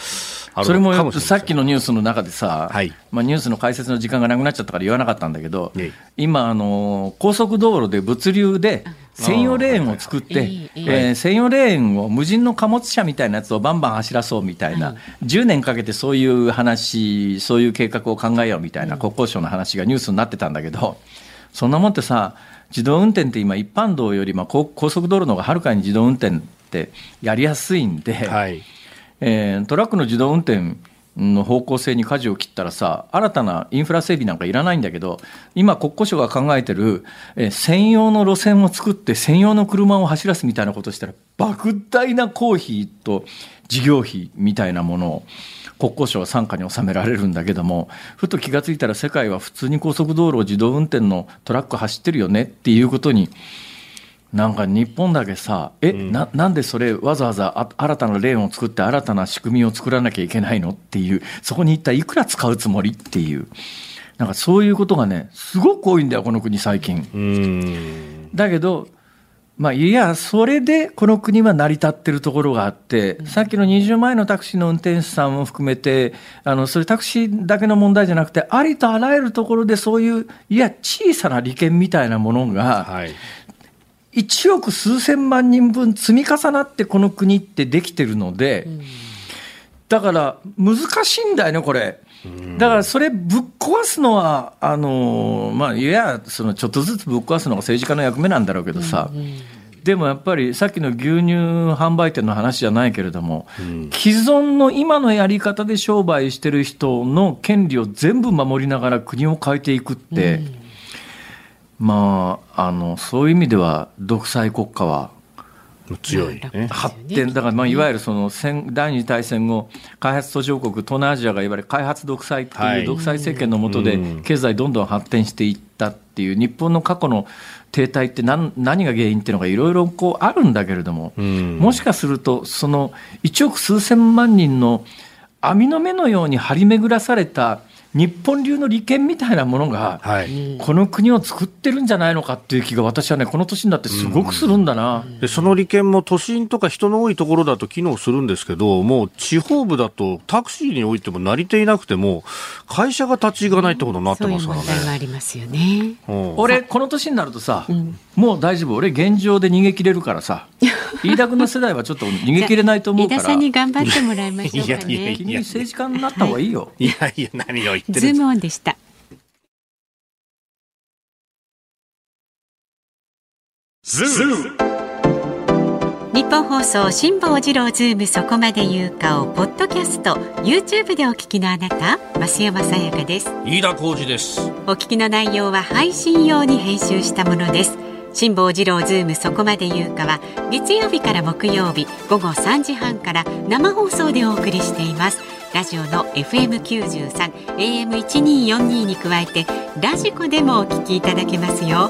S4: ある
S2: それもさっきのニュースの中でさ、
S4: はい。
S2: まあ、ニュースの解説の時間がなくなっちゃったから言わなかったんだけど、
S4: ええ。
S2: 今あの、高速道路で物流で専用レーンを作って、えー専用レーンを無人の貨物車みたいなやつをバンバン走らそうみたい。な、10年かけてそういう話、そういう計画を考えようみたいな国交省の話がニュースになってたんだけど、そんなもんってさ、自動運転って今、一般道より、まあ、高高速道路の方がはるかに自動運転ってやりやすいんで。
S4: はい。
S2: えートラックの自動運転の方向性に舵を切ったらさ、新たなインフラ整備なんかいらないんだけど、今、国交省が考えてる、えー専用の路線を作って、専用の車を走らすみたいなことしたら、莫大な公費と事業費みたいなものを、国交省は傘下に収められるんだけども、ふと気がついたら、世界は普通に高速道路を自動運転のトラック走ってるよねっていうことに、なんか日本だけさ、え、ななんでそれ、わざわざあ新たなレーンを作って、新たな仕組みを作らなきゃいけないの？っていう、そこに一体いくら使うつもり？っていう、なんかそういうことがね、すごく多いんだよ、この国、最近。
S4: うん。
S2: だけど、まあ、いや、それでこの国は成り立ってるところがあって、さっきの20万円のタクシーの運転手さんも含めて、あの、それタクシーだけの問題じゃなくて、ありとあらゆるところでそういう、いや、小さな利権みたいなものが、
S4: はい。
S2: 1億数千万人分積み重なってこの国ってできてるので、だから難しいんだよね、これ。だからそれぶっ壊すのは、あのまあ、いや、そのちょっとずつぶっ壊すのが政治家の役目なんだろうけどさ、でもやっぱりさっきの牛乳販売店の話じゃないけれども、既存の今のやり方で商売してる人の権利を全部守りながら国を変えていくって、まあ、あのそういう意味では独裁国家は
S4: 強い。ね。
S2: 発展、だからまあいわゆるその戦第二次大戦後、開発途上国、東南アジアがいわゆる開発独裁って
S4: はい。いう
S2: 独裁政権の下で
S4: うん。
S2: 経済どんどん発展していったっていう、日本の過去の停滞って何何が原因っていうのがいろいろこうあるんだけれども、
S4: ん。
S2: もしかすると、その1億数千万人の網の目のように張り巡らされた日本流の利権みたいなものが、
S4: はい。
S2: この国を作ってるんじゃないのかっていう気が私はねこの年になってすごくするんだな、
S4: でその利権も都心とか人の多いところだと機能するんですけど、もう地方部だとタクシーにおいても成りていなくても、会社が立ち行かないってことになって
S3: そういう
S4: ますから
S3: 問題は
S4: ね。
S3: ありますよね。
S4: うん。
S2: 俺この年になるとさ、もう大丈夫。俺現状で逃げ切れるからさ 飯田君の世代はちょっと逃げ切れないと思うから。
S3: 飯田さんに頑張ってもらいましょうか
S4: いやいや
S3: ね
S4: い。
S2: 君政治家になった方がいいよ、
S4: いやいや、何を言って
S3: ズームオンでした。ニッポン放送辛坊治郎ズームそこまで言うかをポッドキャスト YouTube でお聞きのあなた増山さやかです。
S4: 飯田浩司です。
S3: お聞きの内容は配信用に編集したものです。辛坊治郎ズームそこまで言うかは月曜日から木曜日午後3時半から生放送でお送りしていますラジオの FM93 AM1242 に加えてラジコでもお聞きいただけますよ。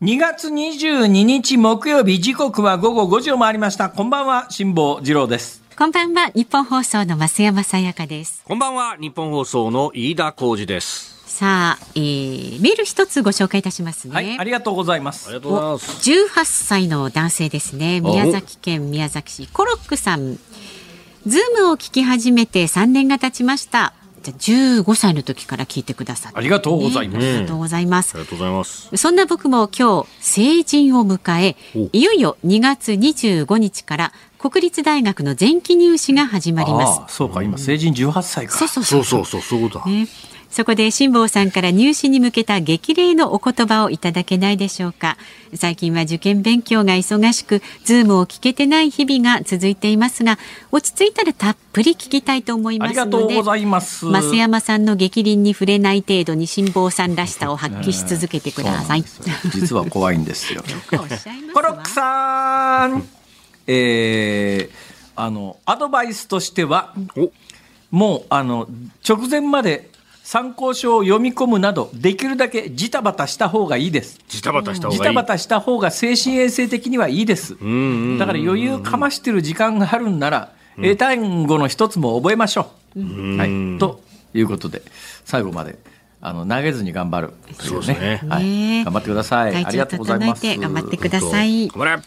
S2: 2月22日木曜日時刻は午後5時を回りました。こんばんは辛坊治郎です。
S3: こんばんは日本放送の増山さやかです。
S5: こんばんは日本放送の飯田浩二です。
S3: さあ、えー、メール一つご紹介いたしますね、
S2: はいありがとうございます。
S5: ありがとうございます。
S3: 18歳の男性ですね。宮崎県宮崎市。コロックさん。ズームを聞き始めて3年が経ちましたじゃあ15歳の時から聞いてくださって、
S2: ありがとうございます。
S3: ねありがとうございます。
S5: ありがとうございます。
S3: そんな僕も今日成人を迎えいよいよ2月25日から国立大学の前期入試が始まります。
S2: ああそうか。今成人18歳か。
S3: そうそう。
S4: そうそうそう、そういうことだ。
S3: ね、そこで辛坊さんから入試に向けた激励のお言葉をいただけないでしょうか。最近は受験勉強が忙しくズームを聞けてない日々が続いていますが落ち着いたらたっぷり聞きたいと思い
S2: あ
S3: ますので
S2: りがとうございます。
S3: 増山さんの激鱗に触れない程度に辛坊さんらしさを発揮し続けてください。
S2: 実は怖いんですよ。コロックさん、えー、あのアドバイスとしてはもうあの直前まで参考書を読み込むなどできるだけジタバタした方がいいです。
S4: ジタバタした方
S2: ジ
S4: がいい？
S2: タバタした方が精神衛生的にはいいです。だから余裕かましてる時間があるんなら英単語の一つも覚えましょう、はい、ということで最後まであの投げずに頑張る。という
S4: そうですね。
S2: はい。
S3: ね
S2: 頑張ってください。ありがと
S3: 体調
S2: うございます。
S3: 整えて頑張ってください。
S5: 頑張れ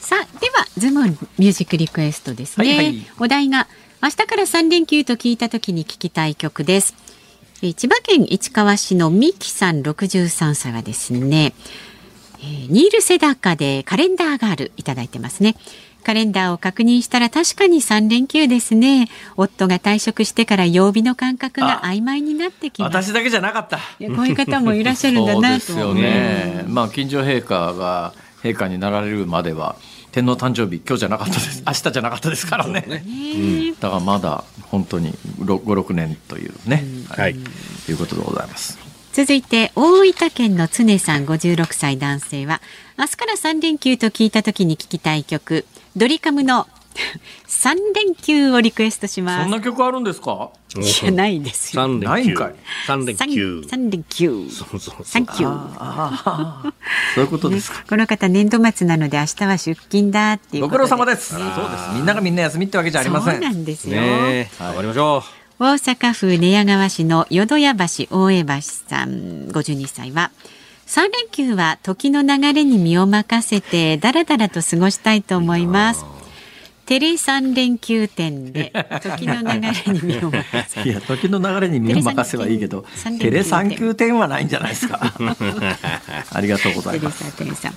S3: さあではズームミュージックリクエストですね、
S2: はいはい。
S3: お題が明日から3連休と聞いた時に聞きたい曲です。えー千葉県市川市のミキさん63歳はですね、えーニール・セダカでカレンダーガールいただいてますね。カレンダーを確認したら確かに3連休ですね。夫が退職してから曜日の感覚が曖昧になってきまし
S2: 私だけじゃなかった。
S3: いやこういう方もいらっしゃるんだなと
S2: そうですよね、まあ近所陛下が陛下になられるまでは天皇誕生日今日じゃなかったです。明日じゃなかったですからね。うん。だからまだ本当に56年というね、
S4: はい。
S2: ということでございます。
S3: 続いて大分県の常さん56歳男性は明日から3連休と聞いた時に聞きたい曲ドリカムの 3連休をリクエストします。
S2: そんな曲あるんですか？
S3: いやないですよ。
S4: 三連休。三連休。
S3: 三連休。
S4: そうそうそう。
S2: そういうことですか。
S3: この方年度末なので明日は出勤だっていう
S2: ご
S3: こと
S2: 苦労様です。そうです。みんながみんな休みってわけじゃありませ
S3: そうんなんですよ、
S5: 頑張りましょう。
S3: 大阪府寝屋川市の淀屋橋大江橋さん。52歳は。3連休は時の流れに身を任せてだらだらと過ごしたいと思いますテレ3連休店で 時の流れに身を任せて
S2: いや時の流れに身を任せばいいけど
S3: テレ
S2: テレ3級点はないんじゃないですか。ありがとうございます。
S3: サテレサ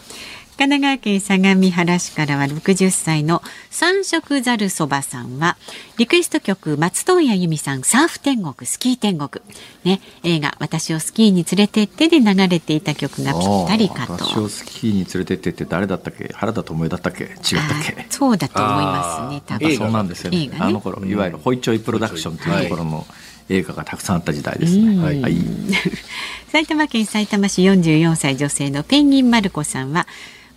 S3: 神奈川県相模原市からは60歳の三色ざるそばさんはリクエスト曲松任谷由実さんサーフ天国スキー天国。ね映画私をスキーに連れてってで流れていた曲がぴったりかと。
S2: 私をスキーに連れてってって誰だったっけ？原田知世だったっけ？違ったっけ？
S3: あそうだと思いますね多分。
S2: そうなんですよね。
S3: 映画ね。
S2: あの頃いわゆるホイチョイプロダクションというところの映画がたくさんあった時代ですね、はい、はい。
S3: 埼玉県埼玉市44歳女性のペンギンマルコさんは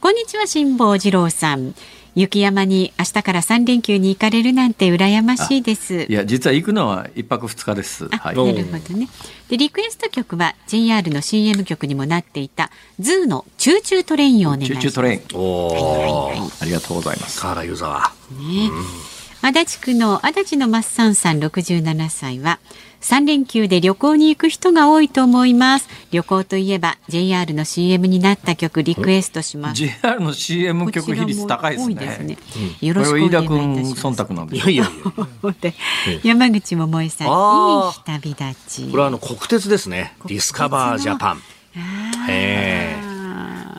S3: こんにちは辛坊治郎さん。雪山に明日から3連休に行かれるなんて羨ましいです。
S2: いや実は行くのは一泊二日です。
S3: あ、
S2: はい。
S3: なるほどね。でリクエスト曲は JR の CM 曲にもなっていた ZOO の Choo Choo TRAIN をお願いします。
S2: チューチュートレイン。
S4: おー、
S2: ありがとうございます。
S4: ガーラ湯沢。
S3: ね、足立区の足立のマッサンさん67歳は3連休で旅行に行く人が多いと思います。旅行といえば JR の CM になった曲リクエストします。
S2: JR の CM 曲比率高いですね。
S3: すね。
S2: こ
S3: よろしくお願いい
S2: 君
S3: たします。
S2: 忖度なんで
S4: いやいやいや。
S3: で山口百恵さんいい旅立ち。
S4: これはあの国鉄ですね。ディスカバージャパン。え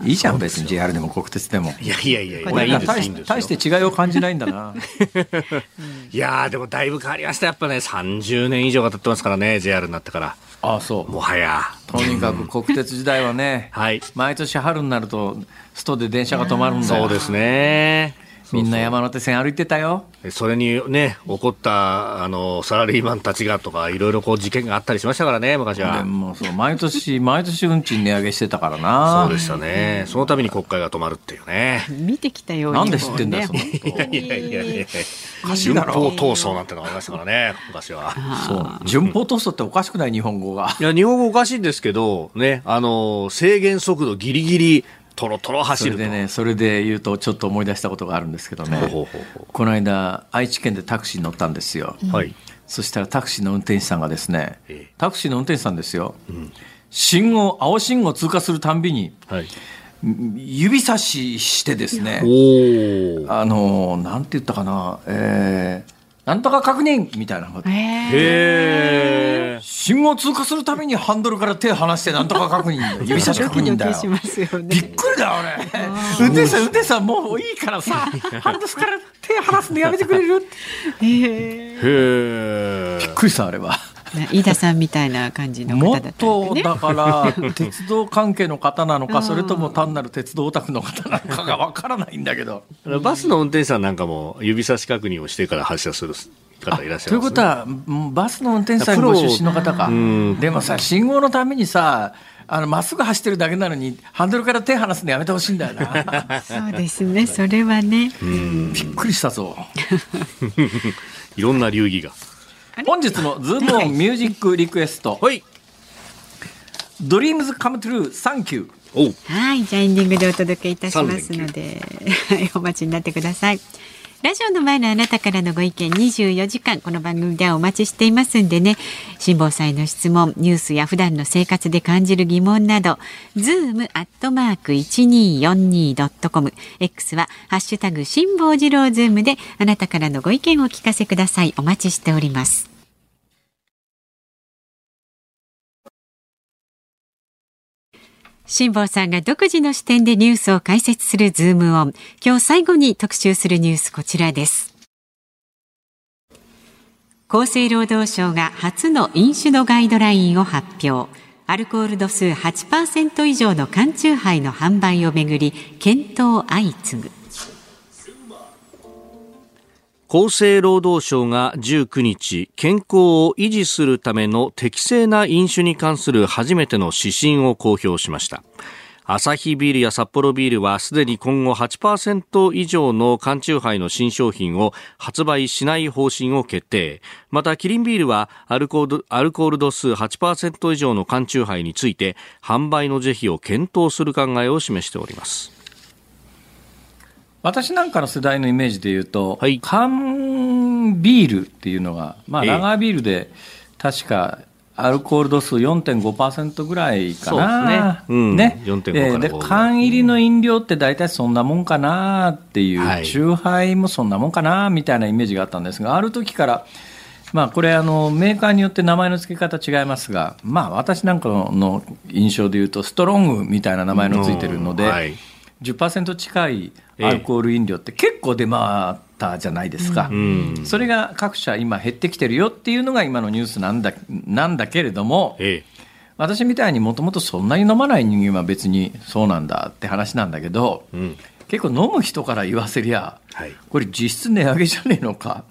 S2: いいじゃん別に JR でも国鉄でも。
S4: えいやいやいやいや、
S3: これ
S4: いいんです
S2: 大して違いを感じないんだな。
S4: いやーでもだいぶ変わりました。やっぱね、30年以上が経ってますからね、JR になってから。
S2: ああそう。
S4: もはや。
S2: とにかく国鉄時代はね、
S4: はい。
S2: 毎年春になるとストで電車が止まるんだよ。
S4: そうですね。
S2: みんな山手線歩いてたよ
S4: それにね、起こった、あの、サラリーマンたちがとか、いろいろこう事件があったりしましたからね、昔
S2: で
S4: は。
S2: もそう毎年 毎年運賃値上げしてたからな
S4: そうでしたね。そのために国会が止まるっていうね。
S3: 見てきたように
S2: なんで知ってんだよそんなこと
S4: いやいやいやいや。
S2: おかしいだろ
S4: 順法闘争なんてのがありましたからね、昔は。
S2: そう順法闘争っておかしくない日本語が
S4: いや、日本語おかしいんですけど、ね、あの、制限速度ギリギリ、トロトロ
S2: そ
S4: 走る
S2: でねそれで言うとちょっと思い出したことがあるんですけどね。この間愛知県でタクシーに乗ったんですよ、
S4: はい。
S2: そしたらタクシーの運転手さんがですね
S4: ええ。
S2: タクシーの運転手さんですよ、信号青信号通過するたんびに
S4: はい。
S2: 指差ししてですね。あのなんて言ったかなえーなんとか確認みたいなこと。
S4: へー。
S2: 信号通過するためにハンドルから手離してなんとか確認。指差し確認だよ
S3: ドキドキしますよね。
S2: びっくりだよ俺運転手さん運転手さんもういいからさハンドルから手離すのやめてくれる？
S3: へ
S4: へー。
S2: びっくりしたあれは。
S3: え飯田さんみたいな感じの
S2: もっ
S3: 方だったんでね。
S2: とだから鉄道関係の方なのか それとも単なる鉄道オタクの方なのかがわからないんだけど。
S4: バスの運転手さんなんかも指差し確認をしてから発車する方いらっしゃいます、ね、
S2: ということはうんバスの運転手さんご出身の方か。
S4: ん。
S2: でもさ信号のためにさあのまっすぐ走ってるだけなのにハンドルから手離すのやめてほしいんだよな。
S3: そうですねそれはね。
S2: びっくりしたぞ。
S4: いろんな流儀が。
S2: 本日のズームオンミュージックリクエスト。
S4: はい。
S2: 「Dreams Come True. Thank You.
S4: おう。
S3: はいじゃあエンディングでお届けいたしますので。はいお待ちになってくださいラジオの前のあなたからのご意見24時間この番組ではお待ちしていますんでね。辛坊さんの質問ニュースや普段の生活で感じる疑問などズームアットマーク 1242.com X はハッシュタグ辛坊治郎ズームであなたからのご意見をお聞かせください。お待ちしております。辛坊さんが独自の視点でニュースを解説するズームオン。今日最後に特集するニュースこちらです。厚生労働省が初の飲酒のガイドラインを発表。アルコール度数8%以上の缶酎ハイの販売をめぐり検討相次ぐ。
S4: 厚生労働省が19日健康を維持するための適正な飲酒に関する初めての指針を公表しました。アサヒビールや札幌ビールはすでに今後8%以上の缶チューハイの新商品を発売しない方針を決定。またキリンビールはアルコールアルコール度数8%以上の缶チューハイについて販売の是非を検討する考えを示しております。
S2: 私なんかの世代のイメージで言うと、
S4: はい。
S2: 缶ビールっていうのが、まあ、
S4: ええ。
S2: ラガービールで確かアルコール度数4.5%ぐらいかな、
S4: そうですね。うん。
S2: ね。
S4: 4.5
S2: ええ。で
S4: かな
S2: 缶入りの飲料って大体そんなもんかなっていう、
S4: はい。
S2: チューハイもそんなもんかなみたいなイメージがあったんですが、ある時から、まあ、これあの、メーカーによって名前の付け方違いますが、まあ、私なんかの印象で言うと、ストロングみたいな名前のついてるので、
S4: うん。はい
S2: 10%近いアルコール飲料って結構出回ったじゃないですか、それが各社今減ってきてるよっていうのが今のニュースなんだなんだけれども、
S4: え
S2: 私みたいにもともとそんなに飲まない人間は別にそうなんだって話なんだけど、結構飲む人から言わせりゃ、
S4: はい。
S2: これ実質値上げじゃねえのか。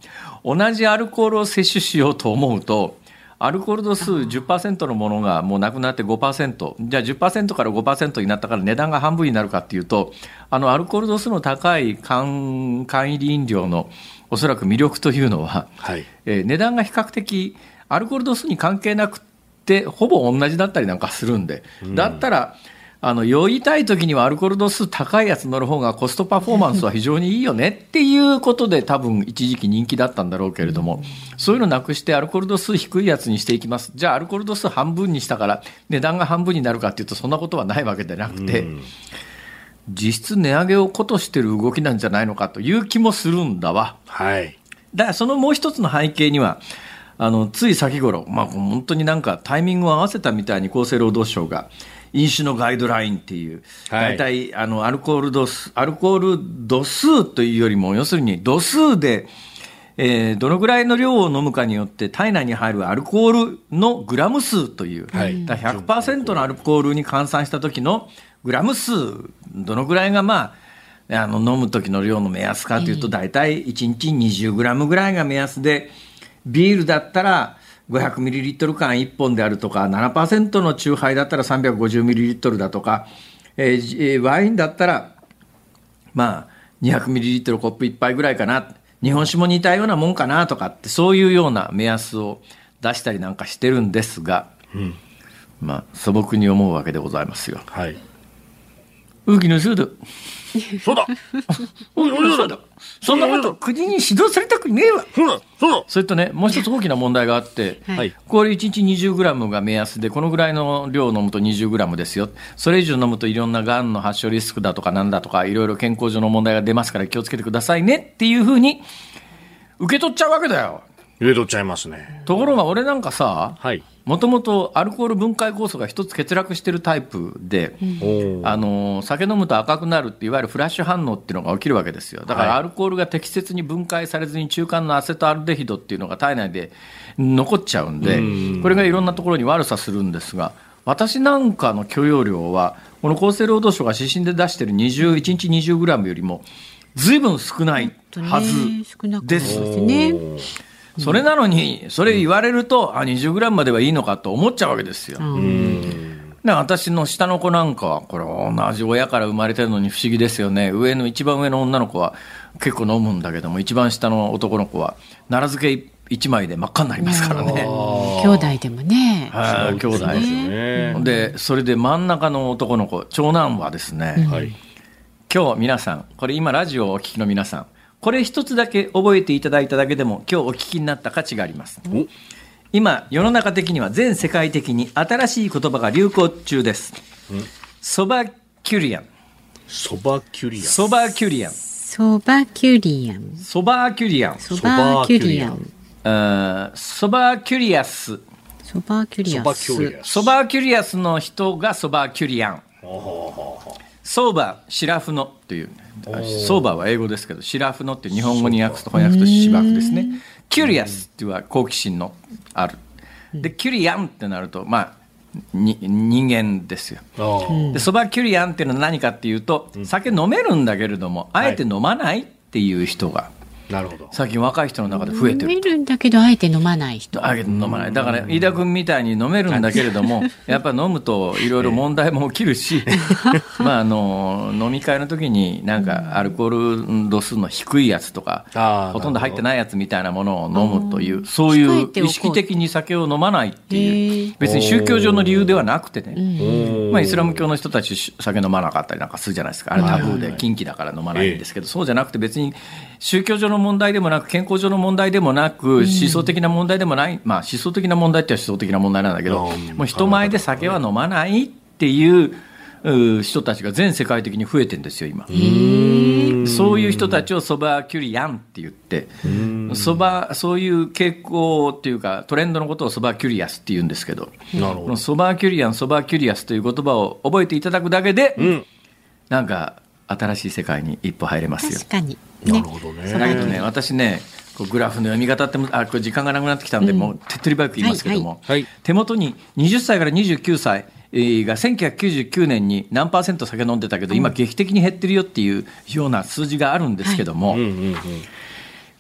S2: 同じアルコールを摂取しようと思うとアルコール度数10%のものがもうなくなって5%じゃあ10%から5%になったから値段が半分になるかっていうとあのアルコール度数の高い缶缶入り飲料のおそらく魅力というのは、
S4: はい。
S2: えー値段が比較的アルコール度数に関係なくてほぼ同じだったりなんかするんで、だったらあの酔いたい時にはアルコール度数高いやつ乗る方がコストパフォーマンスは非常にいいよねっていうことで多分一時期人気だったんだろうけれども、そういうのなくしてアルコール度数低いやつにしていきますじゃあアルコール度数半分にしたから値段が半分になるかっていうとそんなことはないわけでなくて、実質値上げをことしてる動きなんじゃないのかという気もするんだわ。
S4: はい。
S2: だからそのもう一つの背景には、あのつい先頃、まあ本当になんかタイミングを合わせたみたいに厚生労働省が、飲酒のガイドラインっていう、
S4: はい。
S2: 大体あのアルコール度数、アルコール度数というよりも、要するに度数で、えーどのぐらいの量を飲むかによって体内に入るアルコールのグラム数という、
S4: はい。
S2: だから100%のアルコールに換算した時のグラム数、どのぐらいがまあ、あの飲む時の量の目安かというと、大体1日20グラムぐらいが目安で、ビールだったら500ミリリットル缶1本であるとか、7%の酎ハイだったら350ミリリットルだとか、えーワインだったら、まあ、200ミリリットルコップ1杯ぐらいかな、日本酒も似たようなもんかなとかって、そういうような目安を出したりなんかしてるんですが、まあ、素朴に思うわけでございますよ。
S4: はい。
S2: ウキのそうだ。
S4: そ うだ
S2: そうだ。そんなこと国に指導されたくねえわ。
S4: そうだそうだ
S2: それとね、もう一つ大きな問題があって、
S4: はい。
S2: これ1日20グラムが目安で、このぐらいの量を飲むと20グラムですよ。それ以上飲むといろんながんの発症リスクだとかなんだとか、いろいろ健康上の問題が出ますから気をつけてくださいねっていうふうに受け取っちゃうわけだよ。
S4: 入れとっちゃいますね。
S2: ところが俺なんかさ、
S4: はい。
S2: もともとアルコール分解酵素が一つ欠落してるタイプで、
S4: お
S2: あの酒飲むと赤くなるっていわゆるフラッシュ反応っていうのが起きるわけですよ。だからアルコールが適切に分解されずに中間のアセトアルデヒドっていうのが体内で残っちゃうんでこれがいろんなところに悪さするんですが私なんかの許容量はこの厚生労働省が指針で出してる20 1日20グラムよりもずいぶん少ないはず
S3: 少なくなり
S2: です
S3: ます。ね。
S2: それなのにそれ言われるとあ20グラムまではいいのかと思っちゃうわけですよ。で私の下の子なんかは、これ同じ親から生まれてるのに不思議ですよね。上の、一番上の女の子は結構飲むんだけども、一番下の男の子は、奈良漬け一枚で真っ赤になりますからね。
S3: 兄弟でもね。
S2: はい、兄弟。
S4: ね。
S2: で、それで真ん中の男の子、長男はですね、
S4: はい。
S2: 今日皆さん、これ今ラジオをお聞きの皆さん、これ一つだけ覚えていただいただけでも今日お聞きになった価値があります。今、世の中的には全世界的に新しい言葉が流行中です。ソバキュリアン。
S4: そばキュリア。
S2: ソバキュリアン。
S3: ソバキュリアン。
S2: ソバキュリアン。
S3: ソバキュリアン。
S2: あーソバキュリアス。
S3: ソバキュリ
S4: そ
S3: アス。
S4: ばキュリア。
S2: ソバキュリアスの人がソバキュリアン。 sober、シラフのという、 sober は英語ですけど、シラフのって日本語に訳すと翻訳と芝生ですね。 curious っていうのは好奇心のある。で、キュリアンってなると、まあ、に人間ですよ。で、ソバキュリアンっていうのは何かっていうと、酒飲めるんだけれども、あえて飲まないっていう人が、
S4: なるほど。
S2: 最近若い人の中で増えてる
S3: 飲め。るんだけど、あえて飲まない人。
S2: あげて飲まない。だから、飯田君みたいに飲めるんだけれども、やっぱ飲むといろいろ問題も起きるし、まあ、あの、飲み会の時になんかアルコール度数の低いやつとか
S4: あー、
S2: ほとんど入ってないやつみたいなものを飲むという、そういう意識的に酒を飲まないって
S3: へ
S2: い
S3: ー。
S2: う、別に宗教上の理由ではなくてね、
S4: うん。
S2: まあ、イスラム教の人たち酒飲まなかったりなんかするじゃないですか。あれタブーで禁忌だから飲まないんですけど、そうじゃなくて別に宗教上の問題でもなく、健康上の問題でもなく、思想的な問題でもない、まあ思想的な問題っては思想的な問題なんだけど、
S4: うん。
S2: もう人前で酒は飲まないっていうう人たちが全世界的に増えてんですよ、今。そういう人たちをソバキュリアンって言って、ソバ、そういう傾向っていうか、トレンドのことをソバキュリアスって言うんですけど、
S4: ど。
S2: ソバーキュリアン、ソバーキュリアスという言葉を覚えていただくだけで、
S4: ん。
S2: なんか新しい世界に一歩入れますよ。
S3: 確かに、
S4: なるほどね。
S2: だけどね、私ね、こうグラフの読み方っても、あ、これ時間がなくなってきたんで、もう手っ取り早く言いますけども、
S4: はいはい。
S2: 手元に20歳から29歳えーが1999年に何パーセント酒飲んでたけど、今劇的に減ってるよっていうような数字があるんですけども、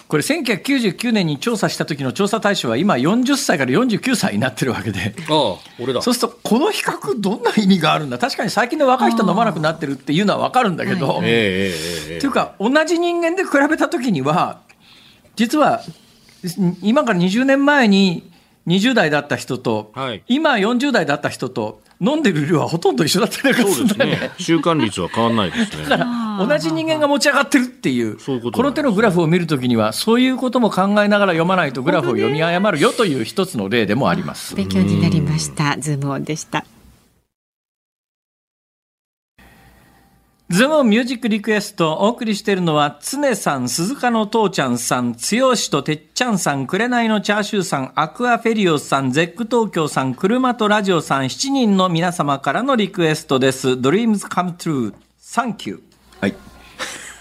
S2: これ1999年に調査した時の調査対象は今40歳から49歳になってるわけで。
S4: ああ、俺だ。
S2: そうすると、この比較、どんな意味があるんだ、確かに最近の若い人飲まなくなってるっていうのは分かるんだけど、
S4: ええええええ
S2: というか、同じ人間で比べたときには、実は今から20年前に20代だった人と、
S4: はい
S2: 今40代だった人と、飲んでる量はほとんど一緒だったりす
S4: そうです
S2: るんだよね。
S4: ね。習慣率は変わんないですね。
S2: だから同じ人間が持ち上がってるっていう
S4: そういうこ
S2: の手のグラフを見るときにはそういうことも考えながら読まないとグラフを読み誤るよという一つの例でもあります。
S3: 勉強になりました。ズームオンでした。
S2: ズームオンミュージックリクエストお送りしているのは常さん鈴鹿の父ちゃんさん剛とてっちゃんさん紅のチャーシューさんアクアフェリオスさんゼック東京さん車とラジオさん7人の皆様からのリクエストです。Dreams come true Thank you はい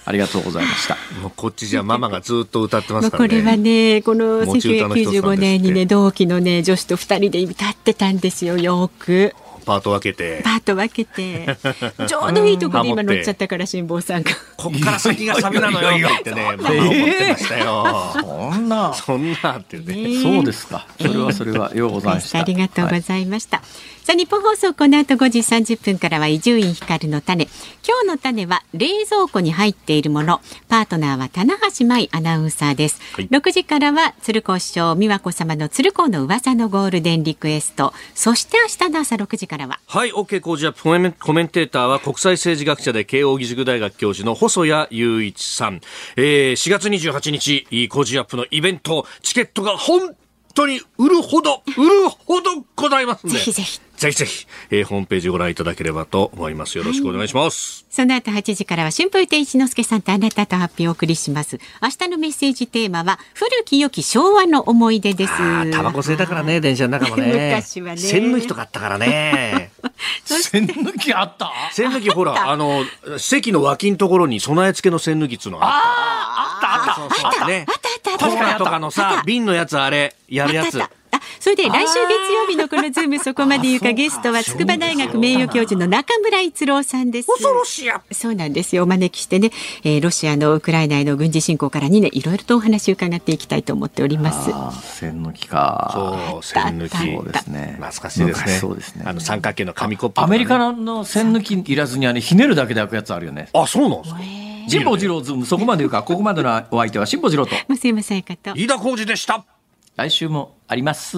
S2: ありがとうございました。
S4: もうこっちじゃママがずっと歌ってますからね。
S3: これはねこの
S4: 持ち歌の一つなんですって
S3: 1995年にね同期のね女子と二人で歌ってたんですよよく。
S4: パート分けて。
S3: パート分けて。ちょうどいいところで今乗っちゃったから辛坊さんが。
S4: こっから先がサビなのよ。って言ってね、ママ怒ってましたよ。
S2: そんな。
S4: そんなってね。
S3: ね
S2: そうですか。それはそれはようございました。
S3: ありがとう
S2: はい
S3: ございました。さあ、日本放送この後5時30分からは伊集院光の種。今日の種は冷蔵庫に入っているもの。パートナーは棚橋舞アナウンサーです。
S4: はい
S3: 6時からは鶴子師匠、美和子様の鶴子の噂のゴールデンリクエスト。そして明日の朝6時からは。
S4: はい、OK 工事アップコメンテーターは国際政治学者で慶應義塾大学教授の細谷雄一さん。えー、4月28日、工事アップのイベント、チケットが本当に売るほど、売るほどございますんで。
S3: ぜひぜひ。
S4: ぜひぜひ、えーホームページご覧いただければと思います。よろしくお願いします。
S3: その後8時からは春風亭一之輔さんとあなたと発表をお送りします。明日のメッセージテーマは古き良き昭和の思い出です。
S4: タバコ吸えたからね、電車の中もね。
S3: 昔はね
S4: 栓抜きとかあったからね。
S2: 栓抜きあった？
S4: 栓抜きほら、あの、席の脇のところに備え付けの栓抜きっつうのがあった。あったあった。そうそうね。
S3: あったあったあった
S4: コーラとかのさ、瓶のやつあれ、やるやつ。
S3: あったあったあそれで来週月曜日のこのズームそこまで言うかゲストは筑波大学名誉教授の中村逸郎さんです。
S4: 恐ろしや。
S3: そうなんですよ。お招きしてね、えーロシアのウクライナへの軍事侵攻から2年、いろいろとお話を伺っていきたいと思っております。
S2: あー栓抜きか
S4: そう、栓抜き。
S2: そうですね
S4: 懐かしいですね。
S2: 昔そうですね
S4: あの三角形の紙コップね、
S2: アメリカの栓抜きいらずにあれひねるだけで開くやつあるよね
S4: あ、そうなんですか。
S2: 辛坊治郎ズームそこまで言うかここまでのお相手は辛坊治郎と
S3: もうすいませんかと。
S4: 飯田浩二でした。
S2: 来週もあります、